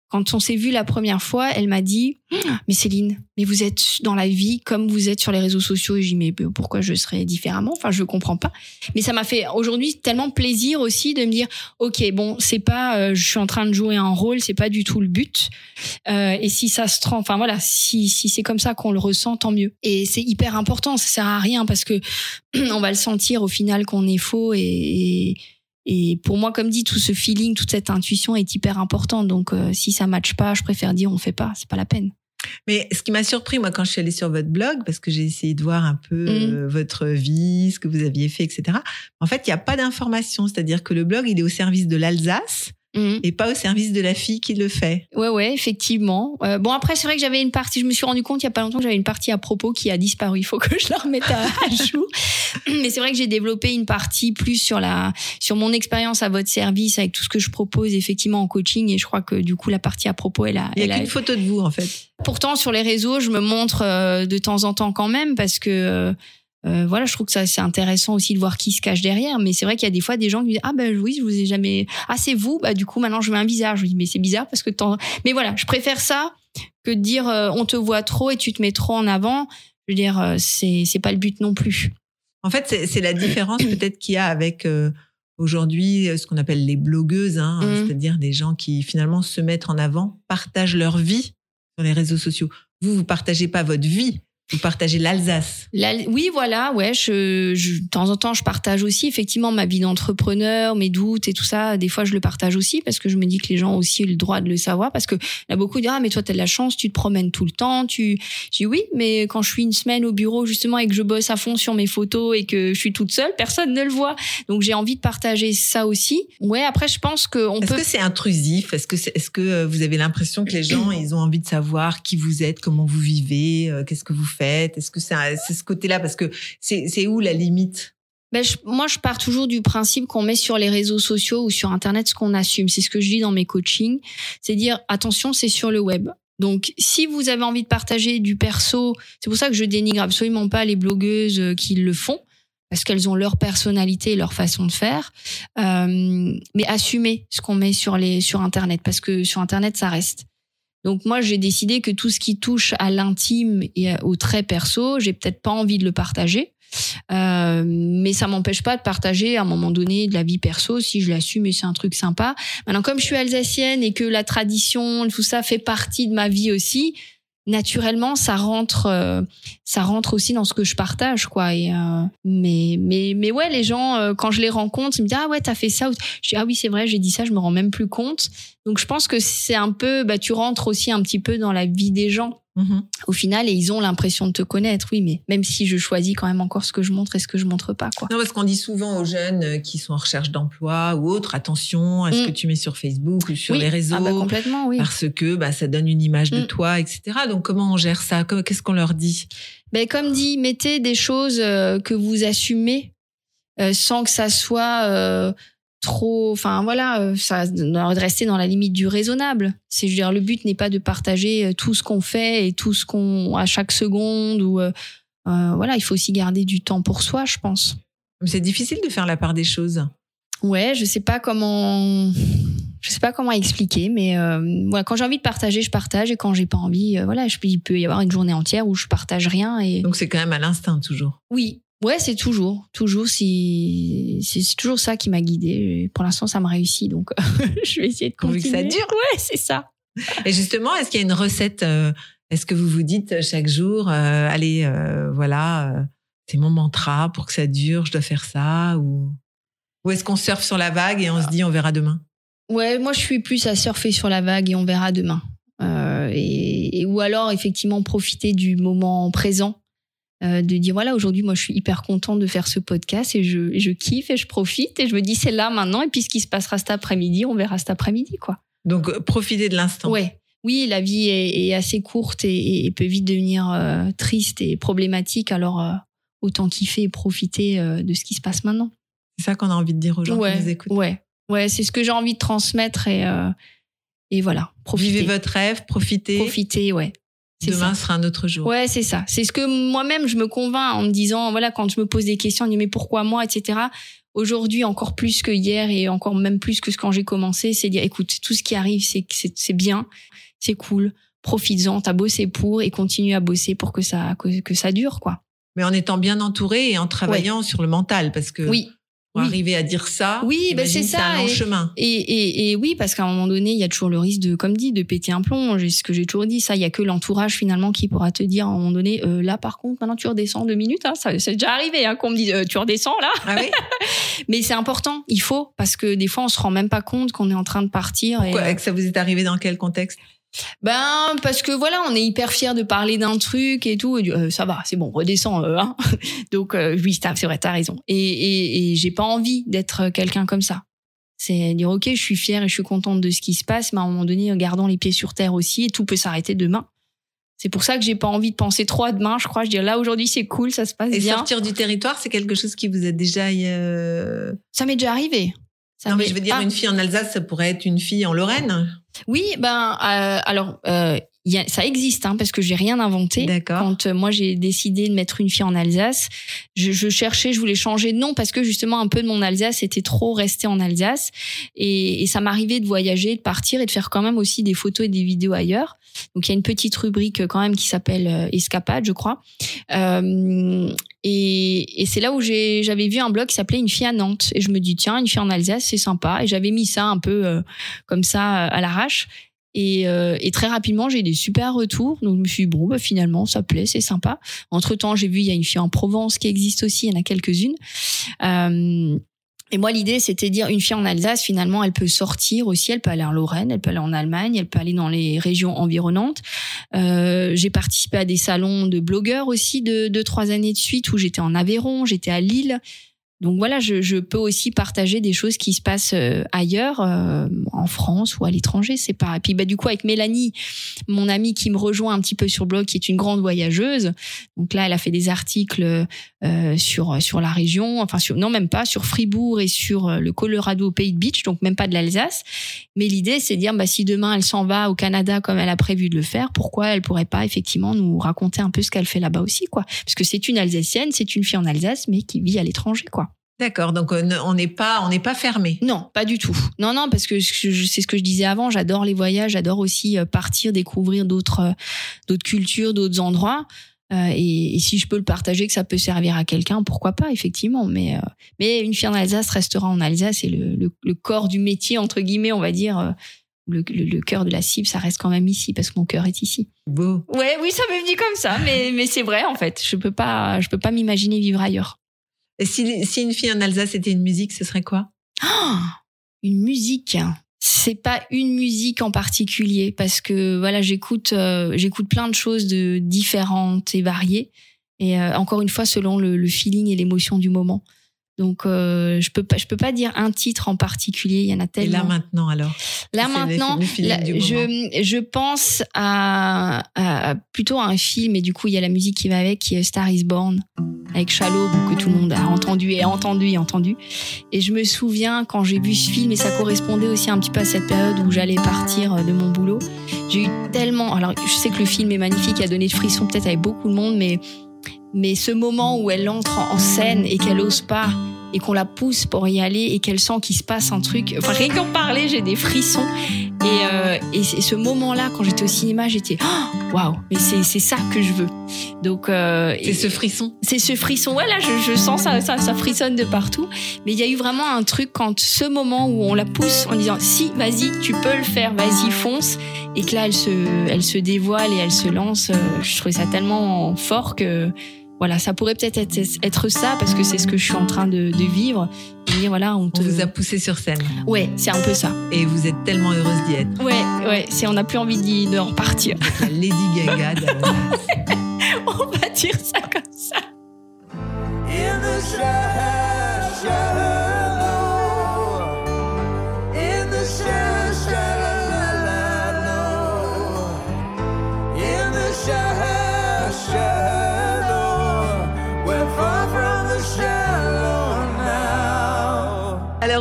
Quand on s'est vu la première fois, elle m'a dit Ah, "Mais Céline, mais vous êtes dans la vie comme vous êtes sur les réseaux sociaux." Et j'ai dit "Mais pourquoi je serais différemment? Enfin, je comprends pas." Mais ça m'a fait aujourd'hui tellement plaisir aussi de me dire ok bon c'est pas euh, je suis en train de jouer un rôle c'est pas du tout le but Euh, et si ça se trans enfin voilà si si c'est comme ça qu'on le ressent tant mieux et c'est hyper important ça sert à rien parce que on va le sentir au final qu'on est faux et, et et pour moi, comme dit, tout ce feeling, toute cette intuition est hyper importante. Donc, euh, si ça matche pas, je préfère dire on fait pas. C'est pas la peine. Mais ce qui m'a surpris, moi, quand je suis allée sur votre blog, parce que j'ai essayé de voir un peu Mhm. euh, votre vie, ce que vous aviez fait, etc. En fait, il n'y a pas d'information. C'est-à-dire que le blog, il est au service de l'Alsace Mhm. et pas au service de la fille qui le fait. Ouais, ouais, effectivement. Euh, bon, après, c'est vrai que j'avais une partie, je me suis rendu compte il y a pas longtemps que j'avais une partie à propos qui a disparu. Il faut que je la remette à, à jour. Mais c'est vrai que j'ai développé une partie plus sur la, sur mon expérience à votre service avec tout ce que je propose effectivement en coaching. Et je crois que du coup, la partie à propos, elle a, Il n'y a a- qu'une photo de vous, en fait. Pourtant, sur les réseaux, je me montre euh, de temps en temps quand même parce que euh, euh, voilà, je trouve que ça c'est intéressant aussi de voir qui se cache derrière. Mais c'est vrai qu'il y a des fois des gens qui disent ah ben oui, je vous ai jamais ah c'est vous? Bah du coup maintenant je mets un visage. Je dis mais c'est bizarre parce que tant... mais voilà, je préfère ça que de dire euh, on te voit trop et tu te mets trop en avant. Je veux dire euh, c'est c'est pas le but non plus. En fait, c'est c'est la différence peut-être qu'il y a avec euh, aujourd'hui ce qu'on appelle les blogueuses, hein, Mhm. c'est-à-dire des gens qui finalement se mettent en avant, partagent leur vie sur les réseaux sociaux. Vous, vous partagez pas votre vie, vous partagez l'Alsace. La- oui, voilà, ouais. Je, je- de temps en temps, je partage aussi effectivement ma vie d'entrepreneur, mes doutes et tout ça. Des fois, je le partage aussi parce que je me dis que les gens ont aussi le droit de le savoir. Parce que il y a beaucoup disent ah mais toi t'as de la chance, tu te promènes tout le temps. Tu, je dis oui, mais quand je suis une semaine au bureau justement et que je bosse à fond sur mes photos et que je suis toute seule, personne ne le voit. Donc j'ai envie de partager ça aussi. Ouais, après je pense qu'on Est-ce peut. que c'est intrusif? Est-ce que, est-ce que euh, vous avez l'impression que les gens, ils ont envie de savoir qui vous êtes, comment vous vivez, euh, qu'est-ce que vous faites Est-ce que c'est ce côté-là? Parce que c'est où la limite? Ben, moi, je pars toujours du principe qu'on met sur les réseaux sociaux ou sur Internet ce qu'on assume. C'est ce que je dis dans mes coachings. C'est dire, attention, c'est sur le web. Donc, si vous avez envie de partager du perso, c'est pour ça que je dénigre absolument pas les blogueuses euh, qui le font, parce qu'elles ont leur personnalité et leur façon de faire. Euh, mais assumez ce qu'on met sur les sur Internet, parce que sur Internet, ça reste. Donc moi, j'ai décidé que tout ce qui touche à l'intime et au très perso, j'ai peut-être pas envie de le partager. Euh, mais ça m'empêche pas de partager à un moment donné de la vie perso si je l'assume et c'est un truc sympa. Maintenant, comme je suis alsacienne et que la tradition, tout ça fait partie de ma vie aussi, naturellement, ça rentre, euh, ça rentre aussi dans ce que je partage, quoi. Et euh, mais mais mais ouais, les gens euh, quand je les rencontre, ils me disent ah ouais t'as fait ça. Je dis ah oui c'est vrai, j'ai dit ça, je me rends même plus compte. Donc je pense que c'est un peu, bah tu rentres aussi un petit peu dans la vie des gens Mhm. au final et ils ont l'impression de te connaître, oui, mais même si je choisis quand même encore ce que je montre et ce que je montre pas, quoi. Non, parce qu'on dit souvent aux jeunes euh, qui sont en recherche d'emploi ou autres, attention à ce Mm. que tu mets sur Facebook ou sur Oui. les réseaux. Ah bah complètement, oui. Parce que bah, ça donne une image de Mm. toi, etc. Donc comment on gère ça? Qu'est-ce qu'on leur dit? Ben, comme dit, mettez des choses euh, que vous assumez euh, sans que ça soit euh, trop. Enfin voilà, euh, ça rester dans la limite du raisonnable. C'est, je veux dire, le but n'est pas de partager euh, tout ce qu'on fait et tout ce qu'on à chaque seconde ou euh, euh, voilà, il faut aussi garder du temps pour soi, je pense. C'est difficile de faire la part des choses. Ouais, je sais pas comment. Je sais pas comment expliquer, mais euh, voilà, quand j'ai envie de partager, je partage, et quand j'ai pas envie, euh, voilà, je, il peut y avoir une journée entière où je partage rien et Donc c'est quand même à l'instinct toujours. oui, ouais, c'est toujours, toujours si c'est toujours ça qui m'a guidée. Pour l'instant, ça me réussit, donc je vais essayer de continuer. que ça dure. Ouais, c'est ça. Et justement, est-ce qu'il y a une recette euh, Est-ce que vous vous dites chaque jour, euh, allez, euh, voilà, c'est mon mantra pour que ça dure, je dois faire ça Ou, ou est-ce qu'on surfe sur la vague et on se dit, on verra demain? Ouais, moi je suis plus à surfer sur la vague et on verra demain. Et, et- ou alors effectivement profiter du moment présent, euh, de dire voilà aujourd'hui moi je suis hyper contente de faire ce podcast et je, je kiffe et je profite et je me dis c'est là maintenant et puis ce qui se passera cet après-midi on verra cet après-midi quoi. Donc euh, profitez de l'instant. Ouais. Oui, la vie est, est assez courte et, et peut vite devenir euh, triste et problématique. Alors, euh, autant kiffer et profiter de ce qui se passe maintenant. C'est ça qu'on a envie de dire aux gens qui nous Ouais, écoutent. ouais, ouais. C'est ce que j'ai envie de transmettre et et voilà. Profiter, Vivez votre rêve, profitez. profiter, ouais. Demain ça. sera un autre jour. Ouais, c'est ça. C'est ce que moi-même je me convainc en me disant, voilà, quand je me pose des questions, je me dis mais pourquoi moi, etc. Aujourd'hui, encore plus que hier et encore même plus que quand j'ai commencé, c'est dire, écoute, tout ce qui arrive, c'est c'est bien, c'est cool. Profites-en, t'as bossé pour et continue à bosser pour que ça que, que ça dure, quoi. Mais en étant bien entouré et en travaillant sur le mental, parce que Oui. Pour oui. arriver à dire ça, Oui, bah, c'est ça, un long et- chemin. Et, et, et oui, parce qu'à un moment donné, il y a toujours le risque de, comme dit, de péter un plomb. Ce que j'ai toujours dit, ça, il y a que l'entourage finalement qui pourra te dire à un moment donné, euh, là par contre, maintenant tu redescends deux minutes. Hein, ça, c'est déjà arrivé hein, qu'on me dise, euh, tu redescends là. Ah oui? Mais c'est important, il faut, parce que des fois, on se rend même pas compte qu'on est en train de partir. et, euh, Que ça vous est arrivé dans quel contexte? Ben parce que voilà, on est hyper fier de parler d'un truc et tout. et euh, ça va, c'est bon, redescends. euh, hein. Donc euh, oui, c'est vrai, t'as raison. Et, et, et j'ai pas envie d'être quelqu'un comme ça. C'est dire ok, je suis fière et je suis contente de ce qui se passe, mais à un moment donné, gardons les pieds sur terre aussi. Et tout peut s'arrêter demain. C'est pour ça que j'ai pas envie de penser trop à demain. Je crois, je dis là aujourd'hui c'est cool, ça se passe Et bien. sortir du territoire, c'est quelque chose qui vous a déjà. euh, Ça m'est déjà arrivé. Ça Non, mais je veux dire, Ah. une fille en Alsace, ça pourrait être une fille en Lorraine. Oui, ben euh, alors euh, y a, ça existe hein, parce que j'ai rien inventé. Quand euh, moi j'ai décidé de mettre une fille en Alsace, je, je cherchais, je voulais changer de nom parce que justement un peu de mon Alsace était trop resté en Alsace et, et ça m'arrivait de voyager, de partir et de faire quand même aussi des photos et des vidéos ailleurs. Donc il y a une petite rubrique euh, quand même qui s'appelle euh, Escapade, je crois. Euh, et, et c'est là où j'avais vu un blog qui s'appelait Une fille à Nantes et je me dis tiens une fille en Alsace c'est sympa et j'avais mis ça un peu euh, comme ça à l'arrache. Et, euh, et très rapidement, j'ai eu des super retours. Donc, je me suis dit, bon, bah, finalement, ça plaît, c'est sympa. Entre-temps, j'ai vu, il y a une fille en Provence qui existe aussi, il y en a quelques-unes. Euh, et moi, l'idée, c'était dire, une fille en Alsace, finalement, elle peut sortir aussi, elle peut aller en Lorraine, elle peut aller en Allemagne, elle peut aller dans les régions environnantes. Euh, j'ai participé à des salons de blogueurs aussi de deux, trois années de suite où j'étais en Aveyron, j'étais à Lille. Donc voilà, je, je peux aussi partager des choses qui se passent euh, ailleurs, euh, en France ou à l'étranger, c'est pas. Et puis bah du coup avec Mélanie, mon amie qui me rejoint un petit peu sur le blog, qui est une grande voyageuse. Donc là, elle a fait des articles euh, sur sur la région, enfin sur non même pas sur Fribourg et sur euh, le Colorado Pays de Beach, donc même pas de l'Alsace. Mais l'idée c'est de dire bah si demain elle s'en va au Canada comme elle a prévu de le faire, pourquoi elle pourrait pas effectivement nous raconter un peu ce qu'elle fait là-bas aussi quoi Parce que c'est une Alsacienne, c'est une fille en Alsace mais qui vit à l'étranger quoi. D'accord, donc on on n'est pas, on n'est pas fermé. Non, pas du tout. Non, non, parce que c'est ce que je disais avant. J'adore les voyages, j'adore aussi euh, partir, découvrir d'autres, euh, d'autres cultures, d'autres endroits. Euh, et, et si je peux le partager, que ça peut servir à quelqu'un, pourquoi pas, effectivement. Mais, euh, mais une fille en Alsace restera en Alsace et le, le, le corps du métier, entre guillemets, on va dire, euh, le, le, le cœur de la cible, ça reste quand même ici parce que mon cœur est ici. Beau. Ouais, oui, ça m'est venu comme ça, mais, mais c'est vrai en fait. Je peux pas, je peux pas m'imaginer vivre ailleurs. Si, si une fille en Alsace était une musique, ce serait quoi? Ah, une musique. C'est pas une musique en particulier parce que voilà, j'écoute euh, j'écoute plein de choses de différentes et variées et euh, encore une fois selon le feeling et l'émotion du moment. Donc euh, je peux pas je peux pas dire un titre en particulier, il y en a Et tellement. là maintenant alors? Là maintenant, là, je, je pense à, à- plutôt à un film et du coup il y a la musique qui va avec qui est Star is Born avec Shallow que tout le monde a entendu et entendu et entendu. Et je me souviens quand j'ai vu ce film et ça correspondait aussi un petit peu à cette période où j'allais partir de mon boulot j'ai eu tellement alors je sais que le film est magnifique il a donné de frissons peut-être avec beaucoup de monde mais mais ce moment où elle entre en scène et qu'elle ose pas et qu'on la pousse pour y aller et qu'elle sent qu'il se passe un truc. Enfin, rien qu'en parler, j'ai des frissons. Et, euh, et ce moment-là, quand j'étais au cinéma, j'étais Oh, waouh, mais c'est c'est ça que je veux. Donc euh, C'est ce frisson. c'est ce frisson. Ouais, là, je, je sens ça, ça, ça frissonne de partout. Mais il y a eu vraiment un truc quand ce moment où on la pousse en disant si, vas-y, tu peux le faire, vas-y, fonce. Et que là, elle se, elle se dévoile et elle se lance. euh, Je trouvais ça tellement fort que voilà, ça pourrait peut-être être, être ça parce que c'est ce que je suis en train de, de vivre. Et voilà, on te. On vous a poussé sur scène Ouais, c'est un peu ça. et vous êtes tellement heureuse d'y être. Ouais, ouais, c'est on n'a plus envie d'y- de repartir. La Lady Gaga on va dire ça comme ça.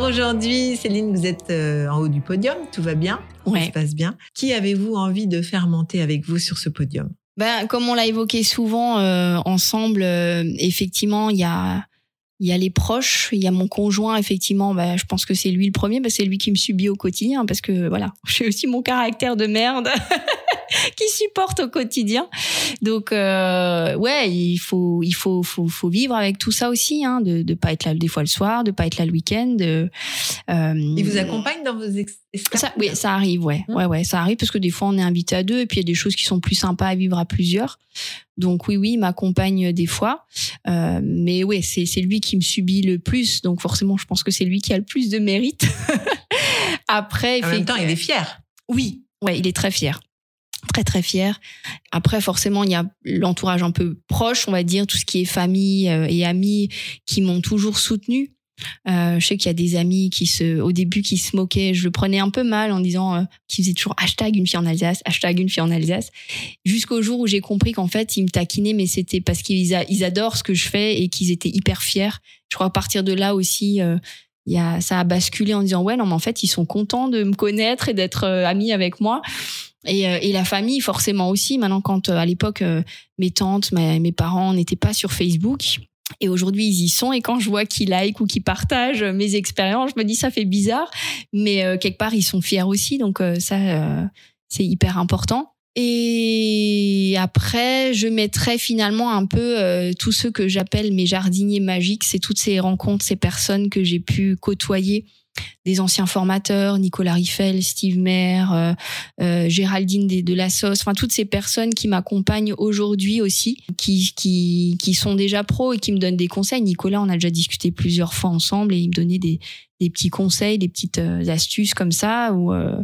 Aujourd'hui, Céline, vous êtes euh, en haut du podium, tout va bien, ça se passe bien. Qui avez-vous envie de faire monter avec vous sur ce podium? Ben, comme on l'a évoqué souvent euh, ensemble, euh, effectivement, il y a il y a les proches, il y a mon conjoint, effectivement, ben, je pense que c'est lui le premier, ben, c'est lui qui me subit au quotidien, parce que voilà, j'ai aussi mon caractère de merde qui supporte au quotidien. Donc euh, ouais, il faut il faut faut faut vivre avec tout ça aussi, hein, de de pas être là des fois le soir, de pas être là le week-end. Euh, Il vous accompagne dans vos ex- ça, oui, ça arrive, ouais. Hmm. Ouais, ouais, ça arrive parce que des fois on est invité à deux et puis il y a des choses qui sont plus sympas à vivre à plusieurs. Donc oui, oui, il m'accompagne des fois. Euh, mais ouais, c'est, lui qui me subit le plus. Donc forcément, je pense que c'est lui qui a le plus de mérite. Après, En même temps, il est fier. oui, ouais, il est très fier. Très, très fier. Après, forcément, il y a l'entourage un peu proche, on va dire, tout ce qui est famille euh, et amis qui m'ont toujours soutenu. Euh, je sais qu'il y a des amis qui se, au début, qui se moquaient. Je le prenais un peu mal en disant, euh, qui faisaient toujours hashtag une fille en Alsace, hashtag une fille en Alsace. Jusqu'au jour où j'ai compris qu'en fait, ils me taquinaient, mais c'était parce qu'ils ils adorent ce que je fais et qu'ils étaient hyper fiers. Je crois à partir de là aussi, euh, y a, ça a basculé en disant, ouais, non, mais en fait, ils sont contents de me connaître et d'être amis avec moi. Et, euh, et la famille, forcément aussi. Maintenant, quand euh, à l'époque, euh, mes tantes, mes parents n'étaient pas sur Facebook. Et aujourd'hui, ils y sont. Et quand je vois qu'ils like ou qu'ils partagent mes expériences, je me dis, ça fait bizarre. Mais euh, quelque part, ils sont fiers aussi. Donc, euh, ça, euh, c'est hyper important. Et après, je mettrais finalement un peu tous ceux que j'appelle mes jardiniers magiques. C'est toutes ces rencontres, ces personnes que j'ai pu côtoyer des anciens formateurs, Nicolas Riffel, Steve Mayer, euh, euh, Géraldine de, la Sauce, enfin toutes ces personnes qui m'accompagnent aujourd'hui aussi, qui, qui, qui sont déjà pros et qui me donnent des conseils. Nicolas, on a déjà discuté plusieurs fois ensemble et il me donnait des, des petits conseils, des petites euh, astuces comme ça. Euh,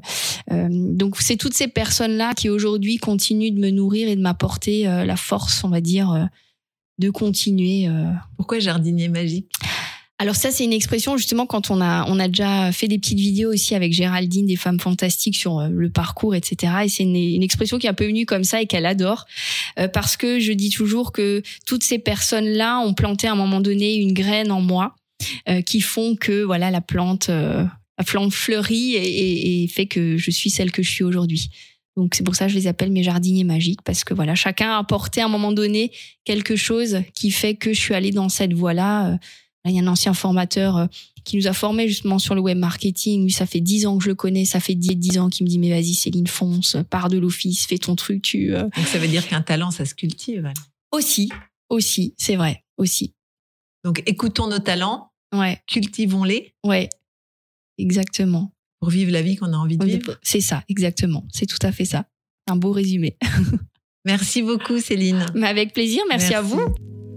euh, donc c'est toutes ces personnes-là qui aujourd'hui continuent de me nourrir et de m'apporter euh, la force, on va dire, euh, de continuer. Pourquoi jardinier magique? Alors ça, c'est une expression justement quand on a on a déjà fait des petites vidéos aussi avec Géraldine des femmes fantastiques sur euh, le parcours, etc. Et c'est une, une expression qui est un peu venue comme ça et qu'elle adore Euh, parce que je dis toujours que toutes ces personnes-là ont planté à un moment donné une graine en moi euh, qui font que voilà la plante euh, la plante fleurit et, et- et fait que je suis celle que je suis aujourd'hui. Donc c'est pour ça que je les appelle mes jardiniers magiques parce que voilà chacun a apporté à un moment donné quelque chose qui fait que je suis allée dans cette voie-là. Là, il y a un ancien formateur euh, qui nous a formés justement sur le web marketing. Lui, ça fait dix ans que je le connais. Ça fait dix, ans qu'il me dit, mais vas-y, Céline, fonce, pars de l'office, fais ton truc, tu, euh. Donc ça veut dire qu'un talent, ça se cultive. Aussi, aussi, c'est vrai, aussi. Donc écoutons nos talents, Ouais, cultivons-les ouais. Exactement. pour vivre la vie qu'on a envie de vivre. C'est ça, exactement. C'est tout à fait ça. Un beau résumé. Merci beaucoup, Céline. Mais avec plaisir, merci, à vous.